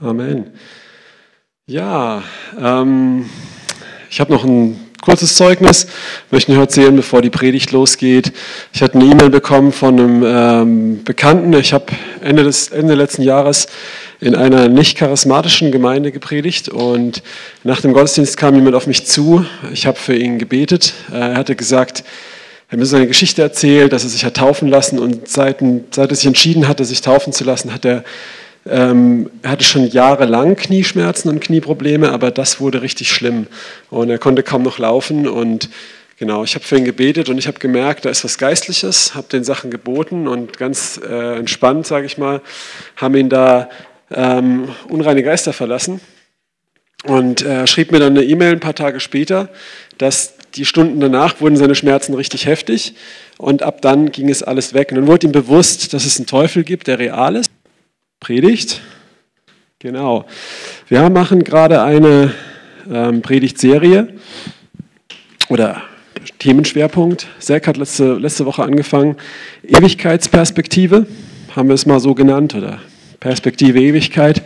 Amen. Ja, ähm, ich habe noch ein kurzes Zeugnis, möchte ich noch erzählen, bevor die Predigt losgeht. Ich hatte eine E-Mail bekommen von einem ähm, Bekannten. Ich habe Ende des Ende letzten Jahres in einer nicht charismatischen Gemeinde gepredigt und nach dem Gottesdienst kam jemand auf mich zu. Ich habe für ihn gebetet. Er hatte gesagt, er hat mir seine Geschichte erzählt, dass er sich hat taufen lassen und seit, seit er sich entschieden hatte, sich taufen zu lassen, hat er ähm, er hatte schon jahrelang Knieschmerzen und Knieprobleme, aber das wurde richtig schlimm. Und er konnte kaum noch laufen. Und genau, ich habe für ihn gebetet und ich habe gemerkt, da ist was Geistliches, habe den Sachen geboten und ganz äh, entspannt, sage ich mal, haben ihn da ähm, unreine Geister verlassen. Und er schrieb mir dann eine E-Mail ein paar Tage später, dass die Stunden danach wurden seine Schmerzen richtig heftig und ab dann ging es alles weg. Und dann wurde ihm bewusst, dass es einen Teufel gibt, der real ist. Predigt. Genau. Wir machen gerade eine ähm, Predigtserie oder Themenschwerpunkt. Zack hat letzte, letzte Woche angefangen. Ewigkeitsperspektive, haben wir es mal so genannt, oder Perspektive Ewigkeit.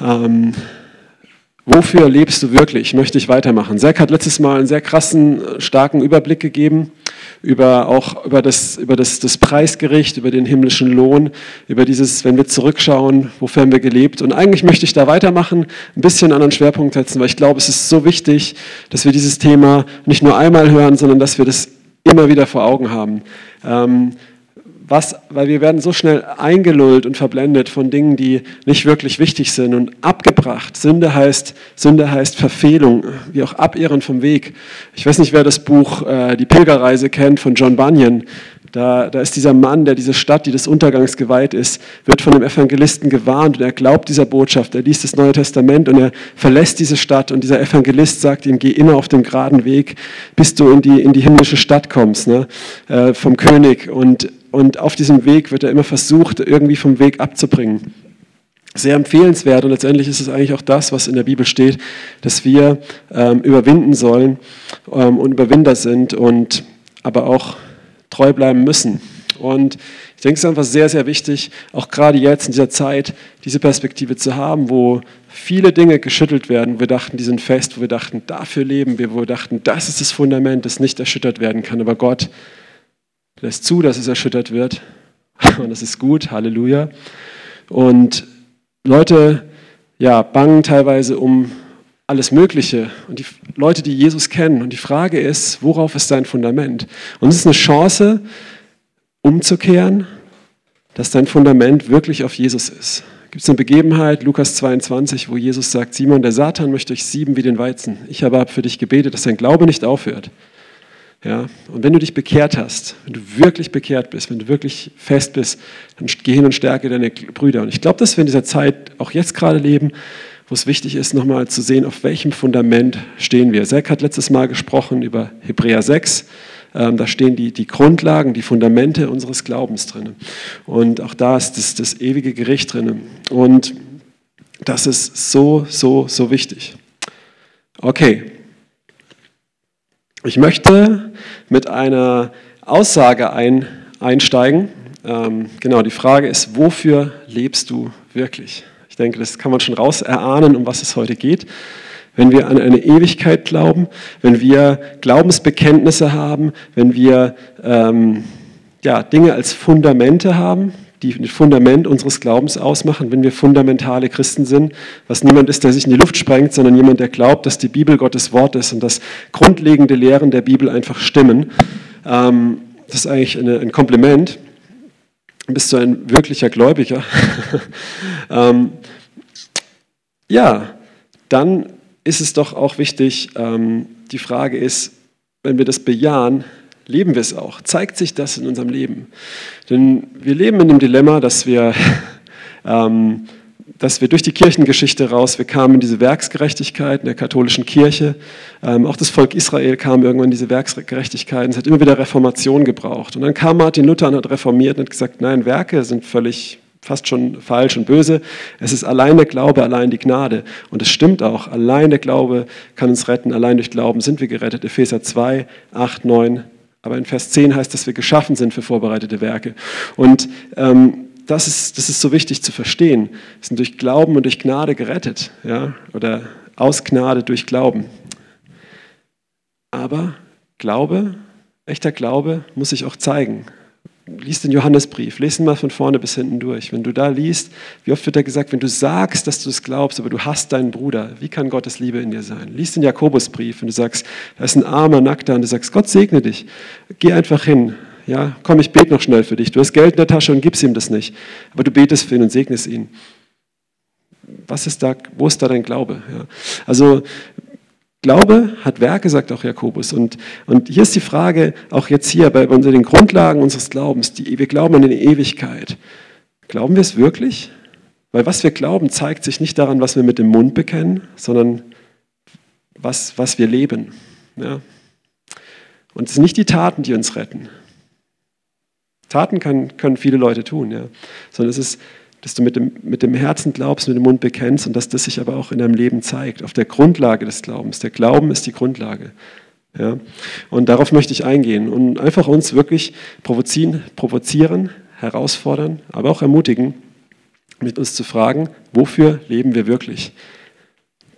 Ähm, wofür lebst du wirklich? Möchte ich weitermachen. Zack hat letztes Mal einen sehr krassen, starken Überblick gegeben über auch über das, über das, das Preisgericht, über den himmlischen Lohn, über dieses, wenn wir zurückschauen, wofür haben wir gelebt. Und eigentlich möchte ich da weitermachen, ein bisschen anderen Schwerpunkt setzen, weil ich glaube, es ist so wichtig, dass wir dieses Thema nicht nur einmal hören, sondern dass wir das immer wieder vor Augen haben. Ähm, was, weil wir werden so schnell eingelullt und verblendet von Dingen, die nicht wirklich wichtig sind und abgebracht. Sünde heißt, Sünde heißt Verfehlung, wie auch Abirren vom Weg. Ich weiß nicht, wer das Buch äh, Die Pilgerreise kennt von John Bunyan. Da, da ist dieser Mann, der diese Stadt, die des Untergangs geweiht ist, wird von dem Evangelisten gewarnt und er glaubt dieser Botschaft. Er liest das Neue Testament und er verlässt diese Stadt und dieser Evangelist sagt ihm, geh immer auf dem geraden Weg, bis du in die, in die himmlische Stadt kommst, ne? äh, vom König. Und und auf diesem Weg wird er immer versucht, irgendwie vom Weg abzubringen. Sehr empfehlenswert und letztendlich ist es eigentlich auch das, was in der Bibel steht, dass wir ähm, überwinden sollen ähm, und Überwinder sind und aber auch treu bleiben müssen. Und ich denke, es ist einfach sehr, sehr wichtig, auch gerade jetzt in dieser Zeit, diese Perspektive zu haben, wo viele Dinge geschüttelt werden. Wir dachten, die sind fest, wo wir dachten, dafür leben wir, wo wir dachten, das ist das Fundament, das nicht erschüttert werden kann. Aber Gott lässt zu, dass es erschüttert wird. Und das ist gut, Halleluja. Und Leute ja, bangen teilweise um alles Mögliche. Und die Leute, die Jesus kennen. Und die Frage ist, worauf ist dein Fundament? Und es ist eine Chance, umzukehren, dass dein Fundament wirklich auf Jesus ist. Gibt es eine Begebenheit, Lukas 22, wo Jesus sagt, Simon, der Satan möchte euch sieben wie den Weizen. Ich aber für dich gebetet, dass dein Glaube nicht aufhört. Ja? Und wenn du dich bekehrt hast, wenn du wirklich bekehrt bist, wenn du wirklich fest bist, dann geh hin und stärke deine Brüder. Und ich glaube, dass wir in dieser Zeit auch jetzt gerade leben, wo es wichtig ist, nochmal zu sehen, auf welchem Fundament stehen wir. Zack hat letztes Mal gesprochen über Hebräer 6. Ähm, da stehen die, die Grundlagen, die Fundamente unseres Glaubens drin. Und auch da ist das, das ewige Gericht drin. Und das ist so, so, so wichtig. Okay, ich möchte mit einer Aussage ein, einsteigen. Ähm, genau, die Frage ist, wofür lebst du wirklich? Ich denke, das kann man schon raus erahnen, um was es heute geht. Wenn wir an eine Ewigkeit glauben, wenn wir Glaubensbekenntnisse haben, wenn wir ähm, ja, Dinge als Fundamente haben, die das Fundament unseres Glaubens ausmachen, wenn wir fundamentale Christen sind, was niemand ist, der sich in die Luft sprengt, sondern jemand, der glaubt, dass die Bibel Gottes Wort ist und dass grundlegende Lehren der Bibel einfach stimmen. Ähm, das ist eigentlich eine, ein Kompliment. Bist du ein wirklicher Gläubiger? ähm, ja, dann ist es doch auch wichtig, ähm, die Frage ist, wenn wir das bejahen, leben wir es auch? Zeigt sich das in unserem Leben? Denn wir leben in dem Dilemma, dass wir, ähm, dass wir durch die Kirchengeschichte raus, wir kamen in diese Werksgerechtigkeit in der katholischen Kirche. Ähm, auch das Volk Israel kam irgendwann in diese Werksgerechtigkeit. Es hat immer wieder Reformation gebraucht. Und dann kam Martin Luther und hat reformiert und hat gesagt, nein, Werke sind völlig fast schon falsch und böse. Es ist allein der Glaube, allein die Gnade. Und es stimmt auch, allein der Glaube kann uns retten, allein durch Glauben sind wir gerettet. Epheser 2, 8, 9, aber in Vers 10 heißt, dass wir geschaffen sind für vorbereitete Werke. Und ähm, das ist, das ist so wichtig zu verstehen. Wir sind durch Glauben und durch Gnade gerettet. Ja? Oder aus Gnade durch Glauben. Aber Glaube, echter Glaube, muss sich auch zeigen. Lies den Johannesbrief, lesen mal von vorne bis hinten durch. Wenn du da liest, wie oft wird da gesagt, wenn du sagst, dass du es glaubst, aber du hast deinen Bruder, wie kann Gottes Liebe in dir sein? Lies den Jakobusbrief und du sagst, da ist ein armer Nackter und du sagst, Gott segne dich. Geh einfach hin. Ja, komm, ich bete noch schnell für dich. Du hast Geld in der Tasche und gibst ihm das nicht. Aber du betest für ihn und segnest ihn. Was ist da, wo ist da dein Glaube? Ja. Also Glaube hat Werke, sagt auch Jakobus. Und, und hier ist die Frage, auch jetzt hier bei unter den Grundlagen unseres Glaubens, die, wir glauben an eine Ewigkeit. Glauben wir es wirklich? Weil was wir glauben, zeigt sich nicht daran, was wir mit dem Mund bekennen, sondern was, was wir leben. Ja? Und es sind nicht die Taten, die uns retten. Taten kann, können viele Leute tun, ja? sondern es ist dass du mit dem, mit dem Herzen glaubst, mit dem Mund bekennst und dass das sich aber auch in deinem Leben zeigt, auf der Grundlage des Glaubens. Der Glauben ist die Grundlage. Ja? Und darauf möchte ich eingehen und einfach uns wirklich provozieren, provozieren, herausfordern, aber auch ermutigen, mit uns zu fragen, wofür leben wir wirklich?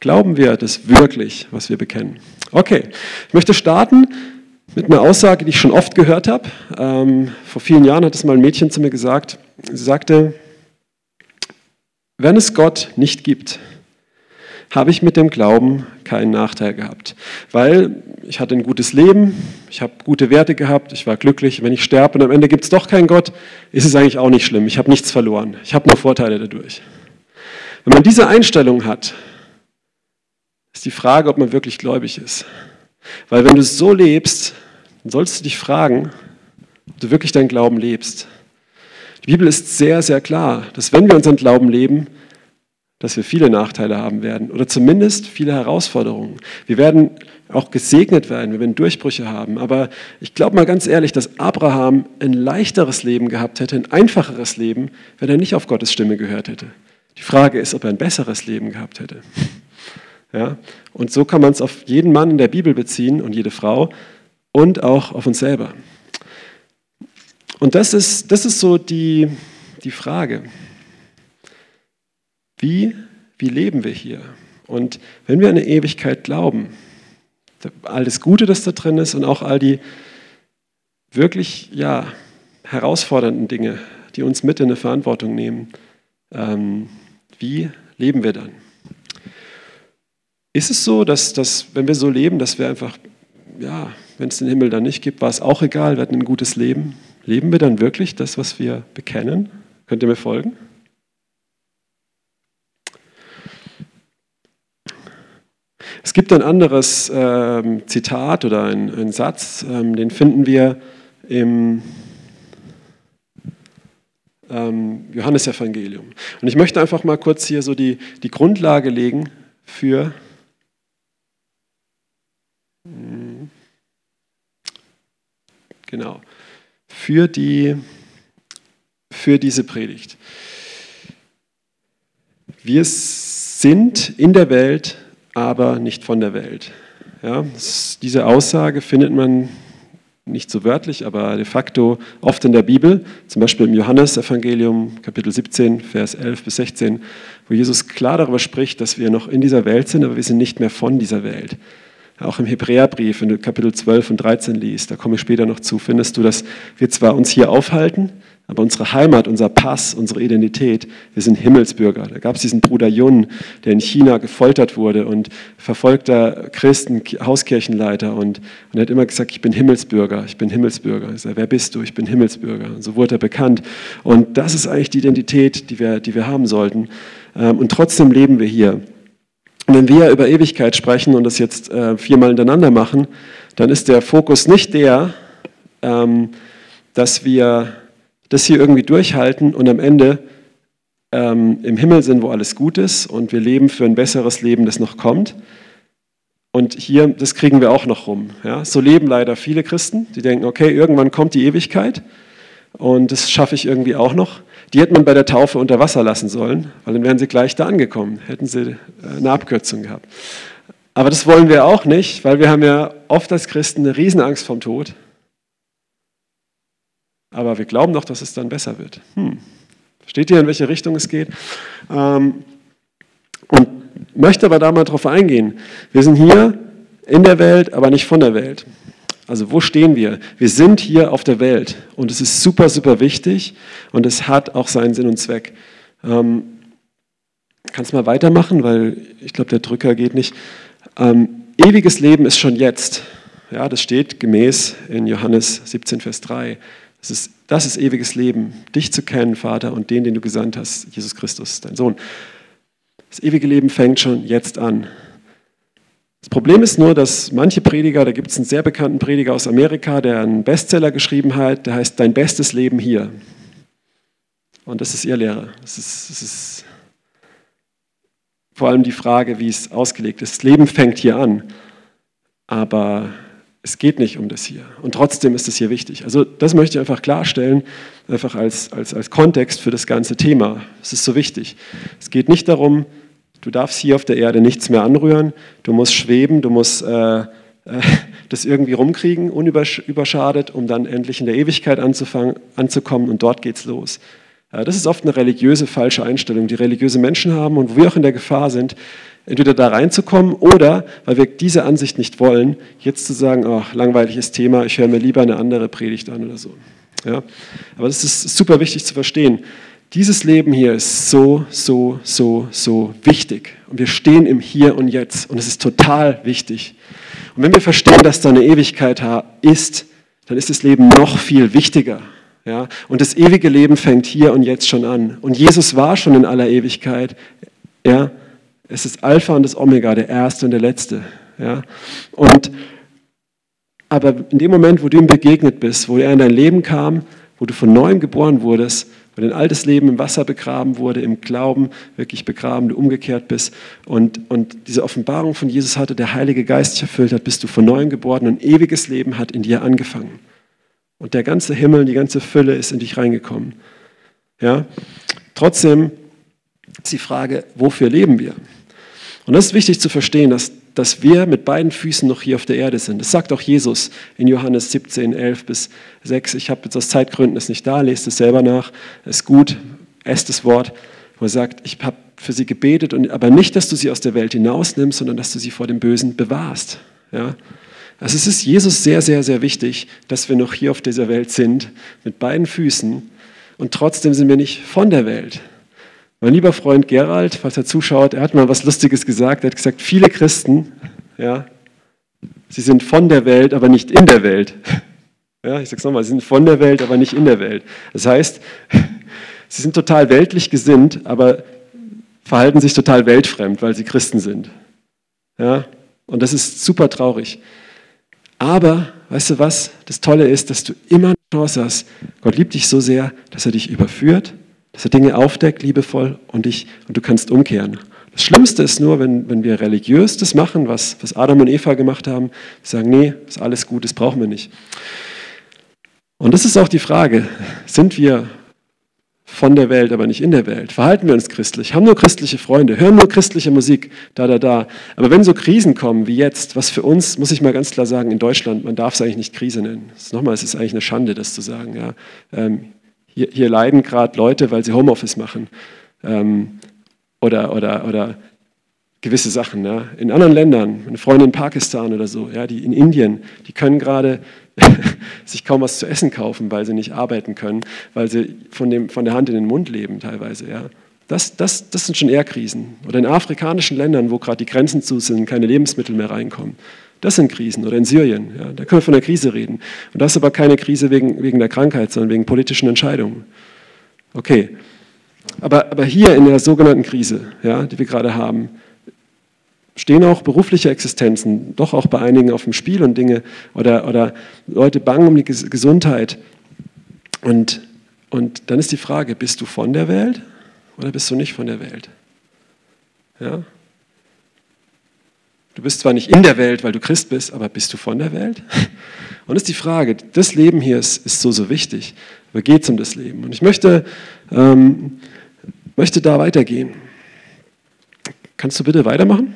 Glauben wir das wirklich, was wir bekennen? Okay, ich möchte starten mit einer Aussage, die ich schon oft gehört habe. Ähm, vor vielen Jahren hat es mal ein Mädchen zu mir gesagt. Sie sagte, wenn es Gott nicht gibt, habe ich mit dem Glauben keinen Nachteil gehabt, weil ich hatte ein gutes Leben, ich habe gute Werte gehabt, ich war glücklich. Wenn ich sterbe und am Ende gibt es doch keinen Gott, ist es eigentlich auch nicht schlimm. Ich habe nichts verloren. Ich habe nur Vorteile dadurch. Wenn man diese Einstellung hat, ist die Frage, ob man wirklich gläubig ist. Weil wenn du so lebst, dann solltest du dich fragen, ob du wirklich deinen Glauben lebst. Die Bibel ist sehr, sehr klar, dass wenn wir unseren Glauben leben, dass wir viele Nachteile haben werden oder zumindest viele Herausforderungen. Wir werden auch gesegnet werden, wir werden Durchbrüche haben. Aber ich glaube mal ganz ehrlich, dass Abraham ein leichteres Leben gehabt hätte, ein einfacheres Leben, wenn er nicht auf Gottes Stimme gehört hätte. Die Frage ist, ob er ein besseres Leben gehabt hätte. Ja? Und so kann man es auf jeden Mann in der Bibel beziehen und jede Frau und auch auf uns selber. Und das ist, das ist so die, die Frage. Wie, wie leben wir hier? Und wenn wir an eine Ewigkeit glauben, all das Gute, das da drin ist und auch all die wirklich ja, herausfordernden Dinge, die uns mit in eine Verantwortung nehmen, ähm, wie leben wir dann? Ist es so, dass, dass wenn wir so leben, dass wir einfach, ja, wenn es den Himmel dann nicht gibt, war es auch egal, wir hatten ein gutes Leben? Leben wir dann wirklich das, was wir bekennen? Könnt ihr mir folgen? Es gibt ein anderes ähm, Zitat oder ein, ein Satz, ähm, den finden wir im ähm, Johannesevangelium. Und ich möchte einfach mal kurz hier so die, die Grundlage legen für hm, genau für, die, für diese Predigt. Wir sind in der Welt, aber nicht von der Welt. Ja, diese Aussage findet man nicht so wörtlich, aber de facto oft in der Bibel, zum Beispiel im Johannesevangelium Kapitel 17, Vers 11 bis 16, wo Jesus klar darüber spricht, dass wir noch in dieser Welt sind, aber wir sind nicht mehr von dieser Welt. Auch im Hebräerbrief, wenn du Kapitel 12 und 13 liest, da komme ich später noch zu, findest du, dass wir zwar uns hier aufhalten, aber unsere Heimat, unser Pass, unsere Identität, wir sind Himmelsbürger. Da gab es diesen Bruder Yun, der in China gefoltert wurde und verfolgter Christen, Hauskirchenleiter und, und er hat immer gesagt, ich bin Himmelsbürger, ich bin Himmelsbürger. Ich sage, wer bist du? Ich bin Himmelsbürger. Und so wurde er bekannt. Und das ist eigentlich die Identität, die wir, die wir haben sollten. Ähm, und trotzdem leben wir hier. Und wenn wir über Ewigkeit sprechen und das jetzt äh, viermal hintereinander machen, dann ist der Fokus nicht der, ähm, dass wir das hier irgendwie durchhalten und am Ende ähm, im Himmel sind, wo alles gut ist und wir leben für ein besseres Leben, das noch kommt. Und hier, das kriegen wir auch noch rum. Ja? So leben leider viele Christen, die denken, okay, irgendwann kommt die Ewigkeit und das schaffe ich irgendwie auch noch. Die hätte man bei der Taufe unter Wasser lassen sollen, weil dann wären sie gleich da angekommen, hätten sie äh, eine Abkürzung gehabt. Aber das wollen wir auch nicht, weil wir haben ja oft als Christen eine Riesenangst vom Tod. Aber wir glauben doch, dass es dann besser wird. Hm. Steht ihr, in welche Richtung es geht? Ähm, und möchte aber da mal drauf eingehen. Wir sind hier in der Welt, aber nicht von der Welt. Also wo stehen wir? Wir sind hier auf der Welt und es ist super, super wichtig und es hat auch seinen Sinn und Zweck. Ähm, kannst mal weitermachen, weil ich glaube, der Drücker geht nicht. Ähm, ewiges Leben ist schon jetzt. Ja, das steht gemäß in Johannes 17, Vers 3. Das ist, das ist ewiges Leben, dich zu kennen, Vater, und den, den du gesandt hast, Jesus Christus, dein Sohn. Das ewige Leben fängt schon jetzt an. Das Problem ist nur, dass manche Prediger, da gibt es einen sehr bekannten Prediger aus Amerika, der einen Bestseller geschrieben hat, der heißt Dein bestes Leben hier. Und das ist ihr Lehrer. Das ist, das ist vor allem die Frage, wie es ausgelegt ist. Das Leben fängt hier an, aber es geht nicht um das hier. Und trotzdem ist es hier wichtig. Also das möchte ich einfach klarstellen, einfach als, als, als Kontext für das ganze Thema. Es ist so wichtig. Es geht nicht darum, Du darfst hier auf der Erde nichts mehr anrühren. Du musst schweben, du musst äh, äh, das irgendwie rumkriegen, unüberschadet, um dann endlich in der Ewigkeit anzufangen, anzukommen und dort geht's los. Äh, das ist oft eine religiöse falsche Einstellung, die religiöse Menschen haben und wo wir auch in der Gefahr sind, entweder da reinzukommen oder, weil wir diese Ansicht nicht wollen, jetzt zu sagen, oh, langweiliges Thema, ich höre mir lieber eine andere Predigt an oder so. Ja? Aber das ist super wichtig zu verstehen. Dieses Leben hier ist so, so, so, so wichtig. Und wir stehen im Hier und Jetzt. Und es ist total wichtig. Und wenn wir verstehen, dass da eine Ewigkeit ist, dann ist das Leben noch viel wichtiger. Ja? Und das ewige Leben fängt hier und jetzt schon an. Und Jesus war schon in aller Ewigkeit. Ja? Es ist Alpha und das Omega, der Erste und der Letzte. Ja? Und, aber in dem Moment, wo du ihm begegnet bist, wo er in dein Leben kam, wo du von neuem geboren wurdest, wo dein altes Leben im Wasser begraben wurde, im Glauben wirklich begraben, du umgekehrt bist und, und diese Offenbarung von Jesus hatte, der Heilige Geist dich erfüllt hat, bist du von neuem geworden und ewiges Leben hat in dir angefangen. Und der ganze Himmel, die ganze Fülle ist in dich reingekommen. Ja? Trotzdem ist die Frage, wofür leben wir? Und das ist wichtig zu verstehen, dass dass wir mit beiden Füßen noch hier auf der Erde sind. Das sagt auch Jesus in Johannes 17, 11 bis 6. Ich habe jetzt aus Zeitgründen es nicht da, lest es selber nach. Es ist gut, esst das Wort, wo er sagt, ich habe für sie gebetet, und, aber nicht, dass du sie aus der Welt hinausnimmst, sondern dass du sie vor dem Bösen bewahrst. Ja? Also es ist Jesus sehr, sehr, sehr wichtig, dass wir noch hier auf dieser Welt sind, mit beiden Füßen, und trotzdem sind wir nicht von der Welt. Mein lieber Freund Gerald, falls er zuschaut, er hat mal was Lustiges gesagt. Er hat gesagt, viele Christen, ja, sie sind von der Welt, aber nicht in der Welt. Ja, ich sage es nochmal, sie sind von der Welt, aber nicht in der Welt. Das heißt, sie sind total weltlich gesinnt, aber verhalten sich total weltfremd, weil sie Christen sind. Ja, und das ist super traurig. Aber, weißt du was? Das Tolle ist, dass du immer eine Chance hast. Gott liebt dich so sehr, dass er dich überführt dass er Dinge aufdeckt, liebevoll, und, ich, und du kannst umkehren. Das Schlimmste ist nur, wenn, wenn wir religiös das machen, was, was Adam und Eva gemacht haben, sagen, nee, ist alles gut, das brauchen wir nicht. Und das ist auch die Frage, sind wir von der Welt, aber nicht in der Welt? Verhalten wir uns christlich? Haben nur christliche Freunde? Hören nur christliche Musik? Da, da, da. Aber wenn so Krisen kommen wie jetzt, was für uns, muss ich mal ganz klar sagen, in Deutschland, man darf es eigentlich nicht Krise nennen. Nochmal, es ist eigentlich eine Schande, das zu sagen. Ja. Ähm, hier, hier leiden gerade Leute, weil sie Homeoffice machen ähm, oder, oder, oder gewisse Sachen. Ja. In anderen Ländern, eine Freundin in Pakistan oder so, ja, die in Indien, die können gerade sich kaum was zu essen kaufen, weil sie nicht arbeiten können, weil sie von, dem, von der Hand in den Mund leben teilweise. Ja. Das, das, das sind schon eher Krisen. Oder in afrikanischen Ländern, wo gerade die Grenzen zu sind, keine Lebensmittel mehr reinkommen. Das sind Krisen. Oder in Syrien, ja, da können wir von einer Krise reden. Und das ist aber keine Krise wegen, wegen der Krankheit, sondern wegen politischen Entscheidungen. Okay. Aber, aber hier in der sogenannten Krise, ja, die wir gerade haben, stehen auch berufliche Existenzen, doch auch bei einigen auf dem Spiel und Dinge, oder, oder Leute bangen um die Gesundheit. Und, und dann ist die Frage, bist du von der Welt oder bist du nicht von der Welt? Ja? Du bist zwar nicht in der Welt, weil du Christ bist, aber bist du von der Welt? Und das ist die Frage, das Leben hier ist, ist so, so wichtig. Aber geht es um das Leben? Und ich möchte, ähm, möchte da weitergehen. Kannst du bitte weitermachen?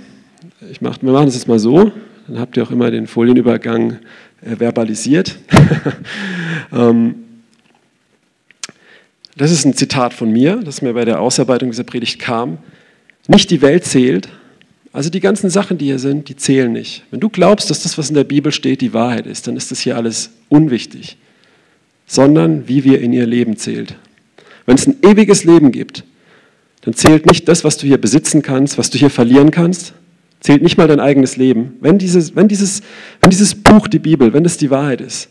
Ich mach, wir machen das jetzt mal so, dann habt ihr auch immer den das ist ein Zitat von mir, das mir bei der Ausarbeitung dieser Predigt kam, nicht die Welt zählt, also die ganzen Sachen, die hier sind, die zählen nicht. Wenn du glaubst, dass das, was in der Bibel steht, die Wahrheit ist, dann ist das hier alles unwichtig, sondern wie wir in ihr Leben zählt. Wenn es ein ewiges Leben gibt, dann zählt nicht das, was du hier besitzen kannst, was du hier verlieren kannst, zählt nicht mal dein eigenes Leben. Wenn dieses, wenn dieses, wenn dieses Buch, die Bibel, wenn es die Wahrheit ist,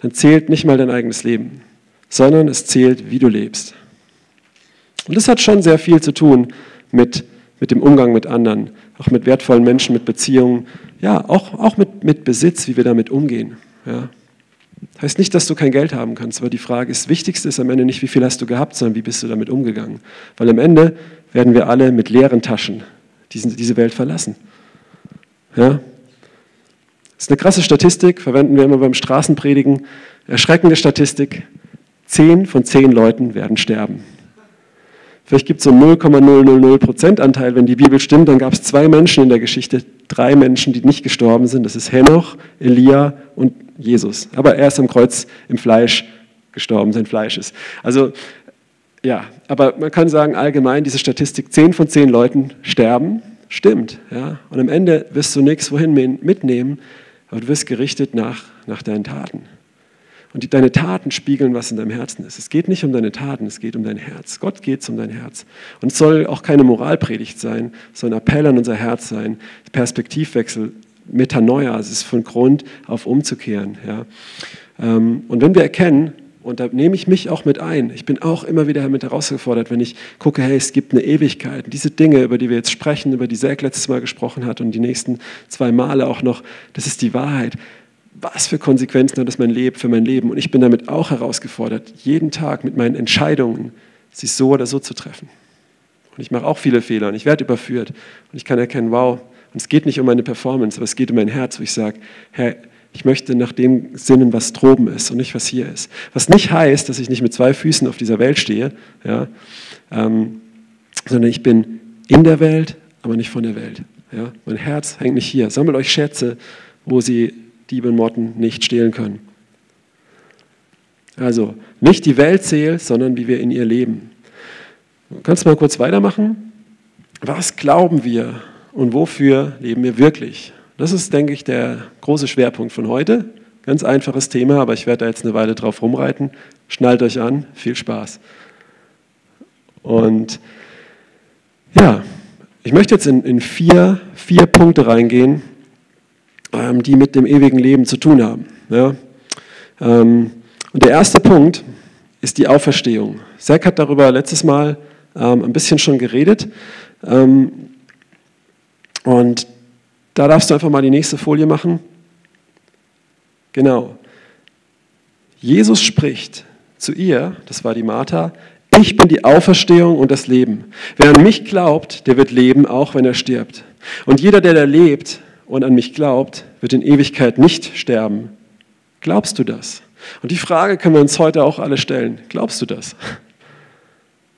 dann zählt nicht mal dein eigenes Leben, sondern es zählt, wie du lebst. Und das hat schon sehr viel zu tun mit, mit dem Umgang mit anderen, auch mit wertvollen Menschen, mit Beziehungen, ja, auch, auch mit, mit Besitz, wie wir damit umgehen. Ja. Heißt nicht, dass du kein Geld haben kannst, aber die Frage ist, das Wichtigste ist am Ende nicht, wie viel hast du gehabt, sondern wie bist du damit umgegangen. Weil am Ende werden wir alle mit leeren Taschen diesen, diese Welt verlassen. Ja? Das ist eine krasse Statistik, verwenden wir immer beim Straßenpredigen. Erschreckende Statistik, zehn von zehn Leuten werden sterben. Vielleicht gibt es so einen 0,000 Anteil, wenn die Bibel stimmt, dann gab es zwei Menschen in der Geschichte, drei Menschen, die nicht gestorben sind. Das ist Henoch, Elia und Jesus. Aber er ist am Kreuz im Fleisch gestorben, sein Fleisch ist. Also ja, aber man kann sagen, allgemein, diese Statistik, zehn von zehn Leuten sterben, stimmt. Ja? Und am Ende wirst du nichts wohin mitnehmen, aber du wirst gerichtet nach, nach deinen Taten. Und die, deine Taten spiegeln, was in deinem Herzen ist. Es geht nicht um deine Taten, es geht um dein Herz. Gott geht es um dein Herz. Und es soll auch keine Moralpredigt sein, sondern ein Appell an unser Herz sein. Perspektivwechsel, Metanoia, es ist von Grund auf umzukehren. Ja. Ähm, und wenn wir erkennen, und da nehme ich mich auch mit ein. Ich bin auch immer wieder damit herausgefordert, wenn ich gucke, hey, es gibt eine Ewigkeit. Diese Dinge, über die wir jetzt sprechen, über die Zack letztes Mal gesprochen hat und die nächsten zwei Male auch noch, das ist die Wahrheit was für Konsequenzen hat das mein Leben für mein Leben? Und ich bin damit auch herausgefordert, jeden Tag mit meinen Entscheidungen sie so oder so zu treffen. Und ich mache auch viele Fehler und ich werde überführt. Und ich kann erkennen, wow, und es geht nicht um meine Performance, aber es geht um mein Herz, wo ich sage, Herr, ich möchte nach dem sinnen, was droben ist und nicht, was hier ist. Was nicht heißt, dass ich nicht mit zwei Füßen auf dieser Welt stehe, ja, ähm, sondern ich bin in der Welt, aber nicht von der Welt. Ja. Mein Herz hängt nicht hier. Sammelt euch Schätze, wo sie Diebe und Motten nicht stehlen können. Also nicht die Welt zählt, sondern wie wir in ihr leben. Kannst du mal kurz weitermachen? Was glauben wir und wofür leben wir wirklich? Das ist, denke ich, der große Schwerpunkt von heute. Ganz einfaches Thema, aber ich werde da jetzt eine Weile drauf rumreiten. Schnallt euch an, viel Spaß. Und ja, ich möchte jetzt in, in vier, vier Punkte reingehen, ähm, die mit dem ewigen Leben zu tun haben. Ja? Ähm, und der erste Punkt ist die Auferstehung. Zack hat darüber letztes Mal ähm, ein bisschen schon geredet. und da darfst du einfach mal die nächste Folie machen. Genau. Jesus spricht zu ihr, das war die Martha, ich bin die Auferstehung und das Leben. Wer an mich glaubt, der wird leben, auch wenn er stirbt. Und jeder, der da lebt, und an mich glaubt, wird in Ewigkeit nicht sterben. Glaubst du das? Und die Frage können wir uns heute auch alle stellen. Glaubst du das?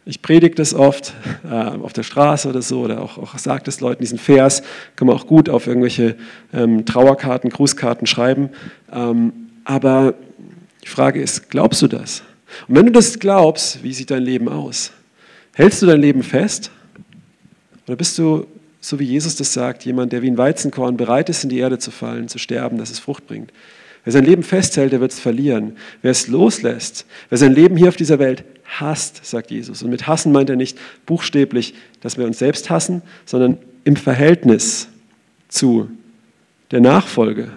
Ich predige das oft äh, auf der Straße oder so, oder auch, auch sagt es Leuten, diesen Vers kann man auch gut auf irgendwelche ähm, Trauerkarten, Grußkarten schreiben. Ähm, aber die Frage ist, glaubst du das? Und wenn du das glaubst, wie sieht dein Leben aus? Hältst du dein Leben fest? Oder bist du so wie Jesus das sagt, jemand, der wie ein Weizenkorn bereit ist, in die Erde zu fallen, zu sterben, dass es Frucht bringt. Wer sein Leben festhält, der wird es verlieren. Wer es loslässt, wer sein Leben hier auf dieser Welt hasst, sagt Jesus. Und mit hassen meint er nicht buchstäblich, dass wir uns selbst hassen, sondern im Verhältnis zu der Nachfolge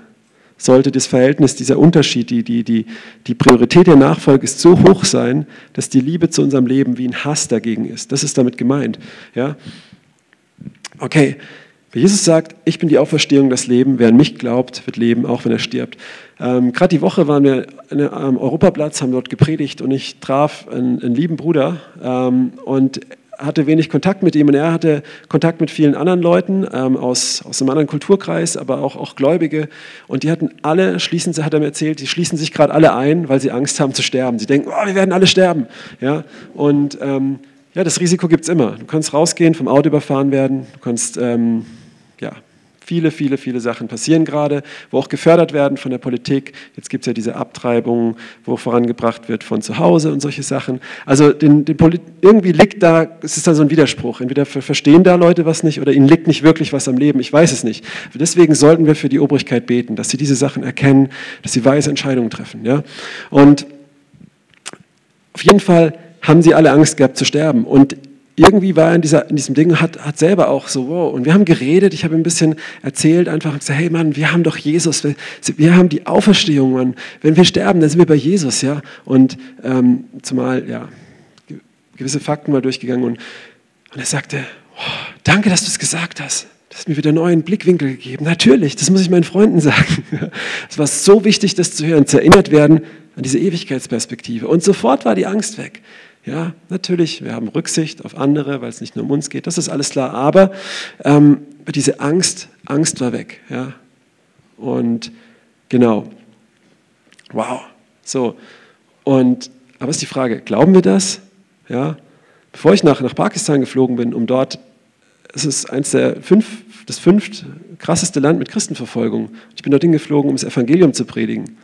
sollte das Verhältnis, dieser Unterschied, die, die, die, die Priorität der Nachfolge ist so hoch sein, dass die Liebe zu unserem Leben wie ein Hass dagegen ist. Das ist damit gemeint. Ja? Okay, Jesus sagt, ich bin die Auferstehung, das Leben. Wer an mich glaubt, wird leben, auch wenn er stirbt. Ähm, Gerade die Woche waren wir am Europaplatz, haben dort gepredigt und ich traf einen, einen lieben Bruder ähm, und hatte wenig Kontakt mit ihm und er hatte Kontakt mit vielen anderen Leuten ähm, aus, aus einem anderen Kulturkreis, aber auch, auch Gläubige. Und die hatten alle, schließen, hat er mir erzählt, die schließen sich gerade alle ein, weil sie Angst haben zu sterben. Sie denken, oh, wir werden alle sterben. Ja? Und ähm, ja, das Risiko gibt es immer. Du kannst rausgehen, vom Auto überfahren werden, du kannst ähm, ja, Viele, viele, viele Sachen passieren gerade, wo auch gefördert werden von der Politik. Jetzt gibt es ja diese Abtreibungen, wo vorangebracht wird von zu Hause und solche Sachen. Also den, den irgendwie liegt da, es ist da so ein Widerspruch. Entweder verstehen da Leute was nicht oder ihnen liegt nicht wirklich was am Leben. Ich weiß es nicht. Deswegen sollten wir für die Obrigkeit beten, dass sie diese Sachen erkennen, dass sie weise Entscheidungen treffen. Ja? Und auf jeden Fall haben sie alle Angst gehabt zu sterben. Und irgendwie war er in, dieser, in diesem Ding, hat, hat selber auch so, wow. Und wir haben geredet, ich habe ein bisschen erzählt, einfach gesagt, hey Mann, wir haben doch Jesus, wir, wir haben die Auferstehung, Mann. Wenn wir sterben, dann sind wir bei Jesus, ja. Und ähm, zumal, ja, gewisse Fakten mal durchgegangen und, und er sagte, oh, danke, dass du es gesagt hast. Das hat mir wieder einen neuen Blickwinkel gegeben. Natürlich, das muss ich meinen Freunden sagen. Es war so wichtig, das zu hören, zu erinnert werden an diese Ewigkeitsperspektive. Und sofort war die Angst weg. Ja, natürlich, wir haben Rücksicht auf andere, weil es nicht nur um uns geht, das ist alles klar. Aber ähm, diese Angst, Angst war weg. Ja? Und genau, wow. So, und, aber ist die Frage, glauben wir das? Ja? Bevor ich nach, nach Pakistan geflogen bin, um dort, es ist eins der fünf, das fünft krasseste Land mit Christenverfolgung. Ich bin dorthin geflogen, um das Evangelium zu predigen.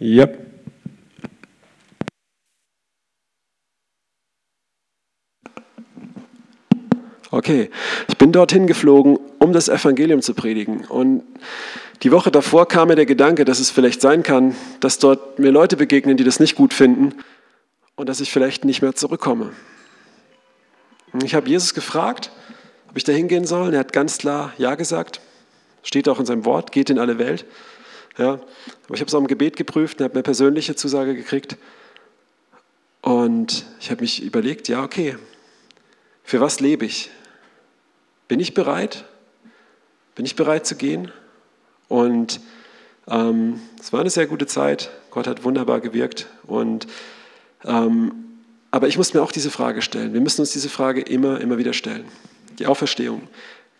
Yep. Okay, ich bin dorthin geflogen, um das Evangelium zu predigen. Und die Woche davor kam mir der Gedanke, dass es vielleicht sein kann, dass dort mir Leute begegnen, die das nicht gut finden und dass ich vielleicht nicht mehr zurückkomme. Ich habe Jesus gefragt, ob ich da hingehen soll. Er hat ganz klar Ja gesagt. Steht auch in seinem Wort, geht in alle Welt. Ja, aber ich habe es auch im Gebet geprüft und habe eine persönliche Zusage gekriegt. Und ich habe mich überlegt, ja, okay, für was lebe ich? Bin ich bereit? Bin ich bereit zu gehen? Und ähm, es war eine sehr gute Zeit. Gott hat wunderbar gewirkt. Und, ähm, aber ich muss mir auch diese Frage stellen. Wir müssen uns diese Frage immer, immer wieder stellen. Die Auferstehung.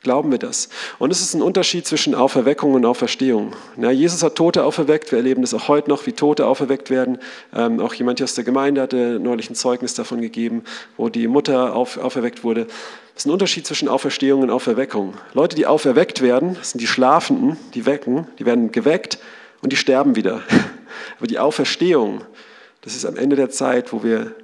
Glauben wir das? Und es ist ein Unterschied zwischen Auferweckung und Auferstehung. Ja, Jesus hat Tote auferweckt, wir erleben das auch heute noch, wie Tote auferweckt werden. Ähm, auch jemand hier aus der Gemeinde hatte neulich ein Zeugnis davon gegeben, wo die Mutter auf, auferweckt wurde. Es ist ein Unterschied zwischen Auferstehung und Auferweckung. Leute, die auferweckt werden, das sind die Schlafenden, die wecken, die werden geweckt und die sterben wieder. Aber die Auferstehung, das ist am Ende der Zeit, wo wir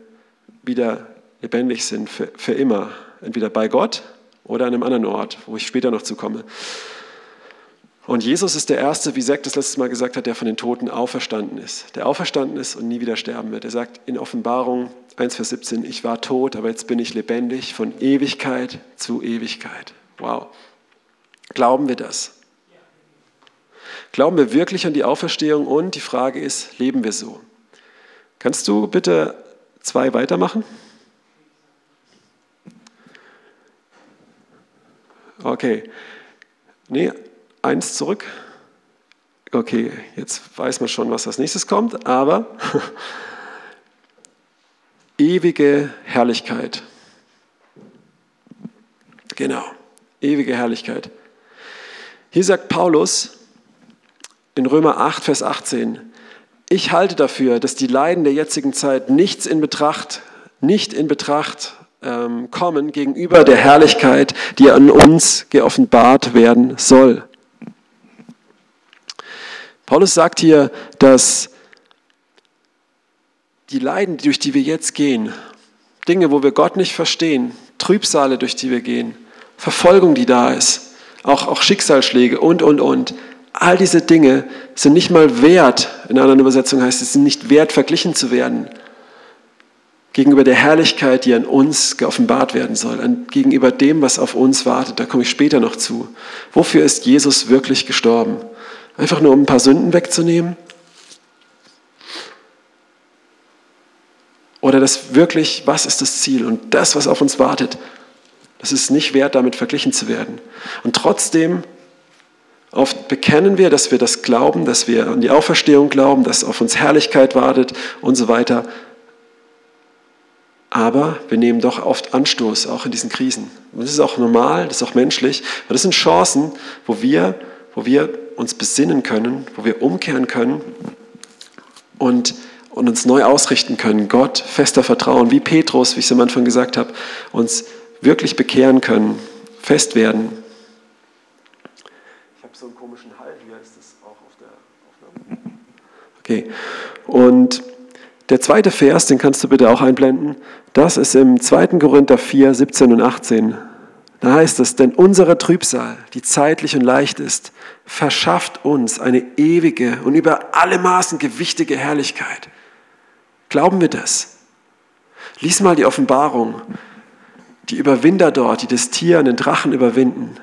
wieder lebendig sind, für, für immer. Entweder bei Gott oder an einem anderen Ort, wo ich später noch zukomme. Und Jesus ist der Erste, wie Zack das letztes Mal gesagt hat, der von den Toten auferstanden ist. Der auferstanden ist und nie wieder sterben wird. Er sagt in Offenbarung 1, Vers 17, ich war tot, aber jetzt bin ich lebendig von Ewigkeit zu Ewigkeit. Wow. Glauben wir das? Glauben wir wirklich an die Auferstehung? Und die Frage ist, leben wir so? Kannst du bitte zwei weitermachen? Okay. Nee, eins zurück. Okay, jetzt weiß man schon, was als nächstes kommt, aber ewige Herrlichkeit. Genau, ewige Herrlichkeit. Hier sagt Paulus in Römer 8, Vers 18, ich halte dafür, dass die Leiden der jetzigen Zeit nichts in Betracht, nicht in Betracht ähm, kommen gegenüber der Herrlichkeit, die an uns geoffenbart werden soll. Paulus sagt hier, dass die Leiden, durch die wir jetzt gehen, Dinge, wo wir Gott nicht verstehen, Trübsale, durch die wir gehen, Verfolgung, die da ist, auch, auch Schicksalsschläge und, und, und, all diese Dinge sind nicht mal wert, in einer anderen Übersetzung heißt es, sind nicht wert, verglichen zu werden gegenüber der Herrlichkeit, die an uns geoffenbart werden soll, gegenüber dem, was auf uns wartet. Da komme ich später noch zu. Wofür ist Jesus wirklich gestorben? Einfach nur, um ein paar Sünden wegzunehmen? Oder das wirklich, was ist das Ziel? Und das, was auf uns wartet, das ist nicht wert, damit verglichen zu werden. Und trotzdem Oft bekennen wir, dass wir das glauben, dass wir an die Auferstehung glauben, dass auf uns Herrlichkeit wartet und so weiter. Aber wir nehmen doch oft Anstoß, auch in diesen Krisen. Und das ist auch normal, das ist auch menschlich. Aber das sind Chancen, wo wir, wo wir uns besinnen können, wo wir umkehren können und, und uns neu ausrichten können. Gott fester vertrauen, wie Petrus, wie ich es am Anfang gesagt habe, uns wirklich bekehren können, fest werden. so einen komischen Hall hier. Ist das auch auf der Aufnahme? Okay. Und der zweite Vers, den kannst du bitte auch einblenden. Das ist im 2. Korinther 4, 17 und 18. Da heißt es, denn unsere Trübsal, die zeitlich und leicht ist, verschafft uns eine ewige und über alle Maßen gewichtige Herrlichkeit. Glauben wir das? Lies mal die Offenbarung. Die Überwinder dort, die das Tier und den Drachen überwinden,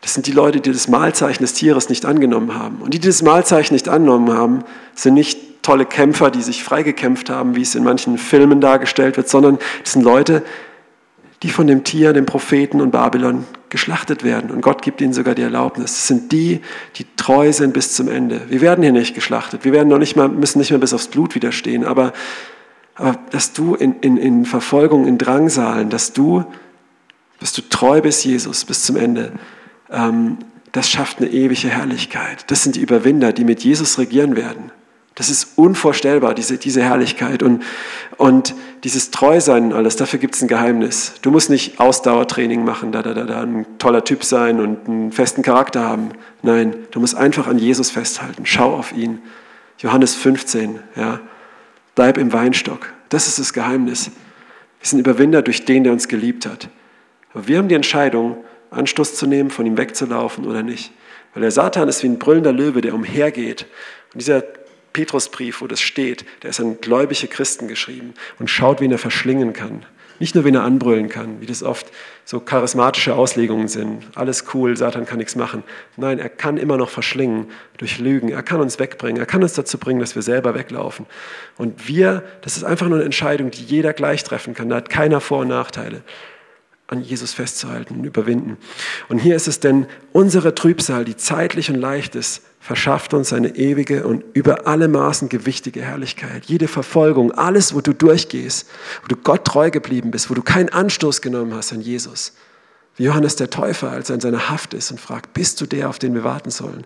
das sind die Leute, die das Malzeichen des Tieres nicht angenommen haben. Und die, die das Malzeichen nicht angenommen haben, sind nicht tolle Kämpfer, die sich freigekämpft haben, wie es in manchen Filmen dargestellt wird, sondern das sind Leute, die von dem Tier, dem Propheten und Babylon geschlachtet werden. Und Gott gibt ihnen sogar die Erlaubnis. Das sind die, die treu sind bis zum Ende. Wir werden hier nicht geschlachtet. Wir werden noch nicht mal, müssen nicht mehr bis aufs Blut widerstehen. Aber, aber dass du in, in, in Verfolgung, in Drangsalen, dass du, dass du treu bist, Jesus, bis zum Ende, das schafft eine ewige Herrlichkeit. Das sind die Überwinder, die mit Jesus regieren werden. Das ist unvorstellbar, diese, diese Herrlichkeit und, und dieses Treusein und alles, dafür gibt es ein Geheimnis. Du musst nicht Ausdauertraining machen, da, da, da, da, ein toller Typ sein und einen festen Charakter haben. Nein, du musst einfach an Jesus festhalten. Schau auf ihn. Johannes 15, ja. Bleib im Weinstock. Das ist das Geheimnis. Wir sind Überwinder durch den, der uns geliebt hat. Aber wir haben die Entscheidung, Anstoß zu nehmen, von ihm wegzulaufen oder nicht. Weil der Satan ist wie ein brüllender Löwe, der umhergeht. Und dieser Petrusbrief, wo das steht, der ist an gläubige Christen geschrieben und schaut, wen er verschlingen kann. Nicht nur, wen er anbrüllen kann, wie das oft so charismatische Auslegungen sind. Alles cool, Satan kann nichts machen. Nein, er kann immer noch verschlingen durch Lügen. Er kann uns wegbringen. Er kann uns dazu bringen, dass wir selber weglaufen. Und wir, das ist einfach nur eine Entscheidung, die jeder gleich treffen kann. Da hat keiner Vor- und Nachteile an Jesus festzuhalten und überwinden. Und hier ist es denn, unsere Trübsal, die zeitlich und leicht ist, verschafft uns eine ewige und über alle Maßen gewichtige Herrlichkeit. Jede Verfolgung, alles, wo du durchgehst, wo du Gott treu geblieben bist, wo du keinen Anstoß genommen hast an Jesus. Wie Johannes der Täufer, als er in seiner Haft ist und fragt, bist du der, auf den wir warten sollen?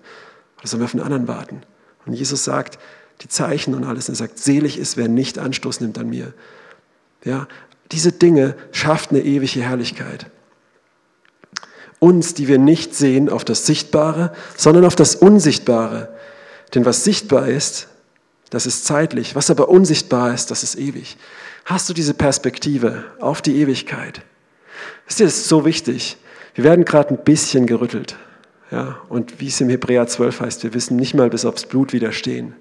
Oder sollen wir auf einen anderen warten? Und Jesus sagt, die Zeichen und alles, und er sagt, selig ist, wer nicht Anstoß nimmt an mir. Ja, diese Dinge schafft eine ewige Herrlichkeit. Uns, die wir nicht sehen, auf das Sichtbare, sondern auf das Unsichtbare. Denn was sichtbar ist, das ist zeitlich. Was aber unsichtbar ist, das ist ewig. Hast du diese Perspektive auf die Ewigkeit? Wisst ihr, das ist so wichtig. Wir werden gerade ein bisschen gerüttelt. Ja, und wie es im Hebräer 12 heißt, wir wissen nicht mal bis aufs Blut widerstehen.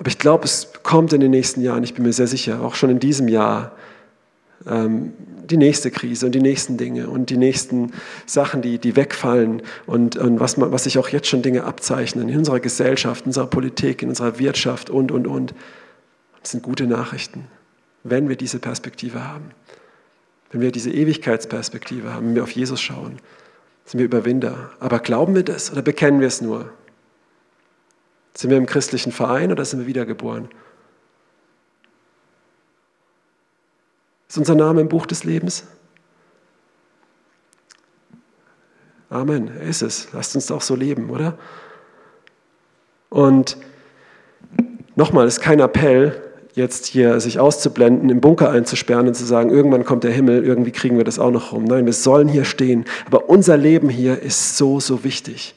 Aber ich glaube, es kommt in den nächsten Jahren, ich bin mir sehr sicher, auch schon in diesem Jahr, ähm, die nächste Krise und die nächsten Dinge und die nächsten Sachen, die, die wegfallen und, und was, was sich auch jetzt schon Dinge abzeichnen in unserer Gesellschaft, in unserer Politik, in unserer Wirtschaft und, und, und. Das sind gute Nachrichten, wenn wir diese Perspektive haben. Wenn wir diese Ewigkeitsperspektive haben, wenn wir auf Jesus schauen, sind wir Überwinder. Aber glauben wir das oder bekennen wir es nur? Sind wir im christlichen Verein oder sind wir wiedergeboren? Ist unser Name im Buch des Lebens? Amen, er ist es. Lasst uns doch so leben, oder? Und nochmal, es ist kein Appell, jetzt hier sich auszublenden, im Bunker einzusperren und zu sagen, irgendwann kommt der Himmel, irgendwie kriegen wir das auch noch rum. Nein, wir sollen hier stehen. Aber unser Leben hier ist so, so wichtig.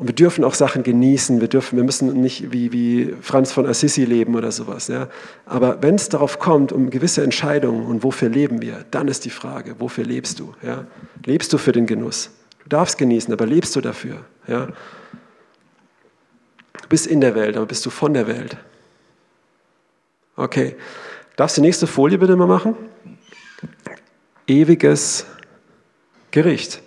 Und wir dürfen auch Sachen genießen. Wir, dürfen, wir müssen nicht wie, wie Franz von Assisi leben oder sowas. Ja? Aber wenn es darauf kommt, um gewisse Entscheidungen und wofür leben wir, dann ist die Frage, wofür lebst du? Ja? Lebst du für den Genuss? Du darfst genießen, aber lebst du dafür? Ja? Du bist in der Welt, aber bist du von der Welt? Okay. Darfst du die nächste Folie bitte mal machen? Ewiges Gericht.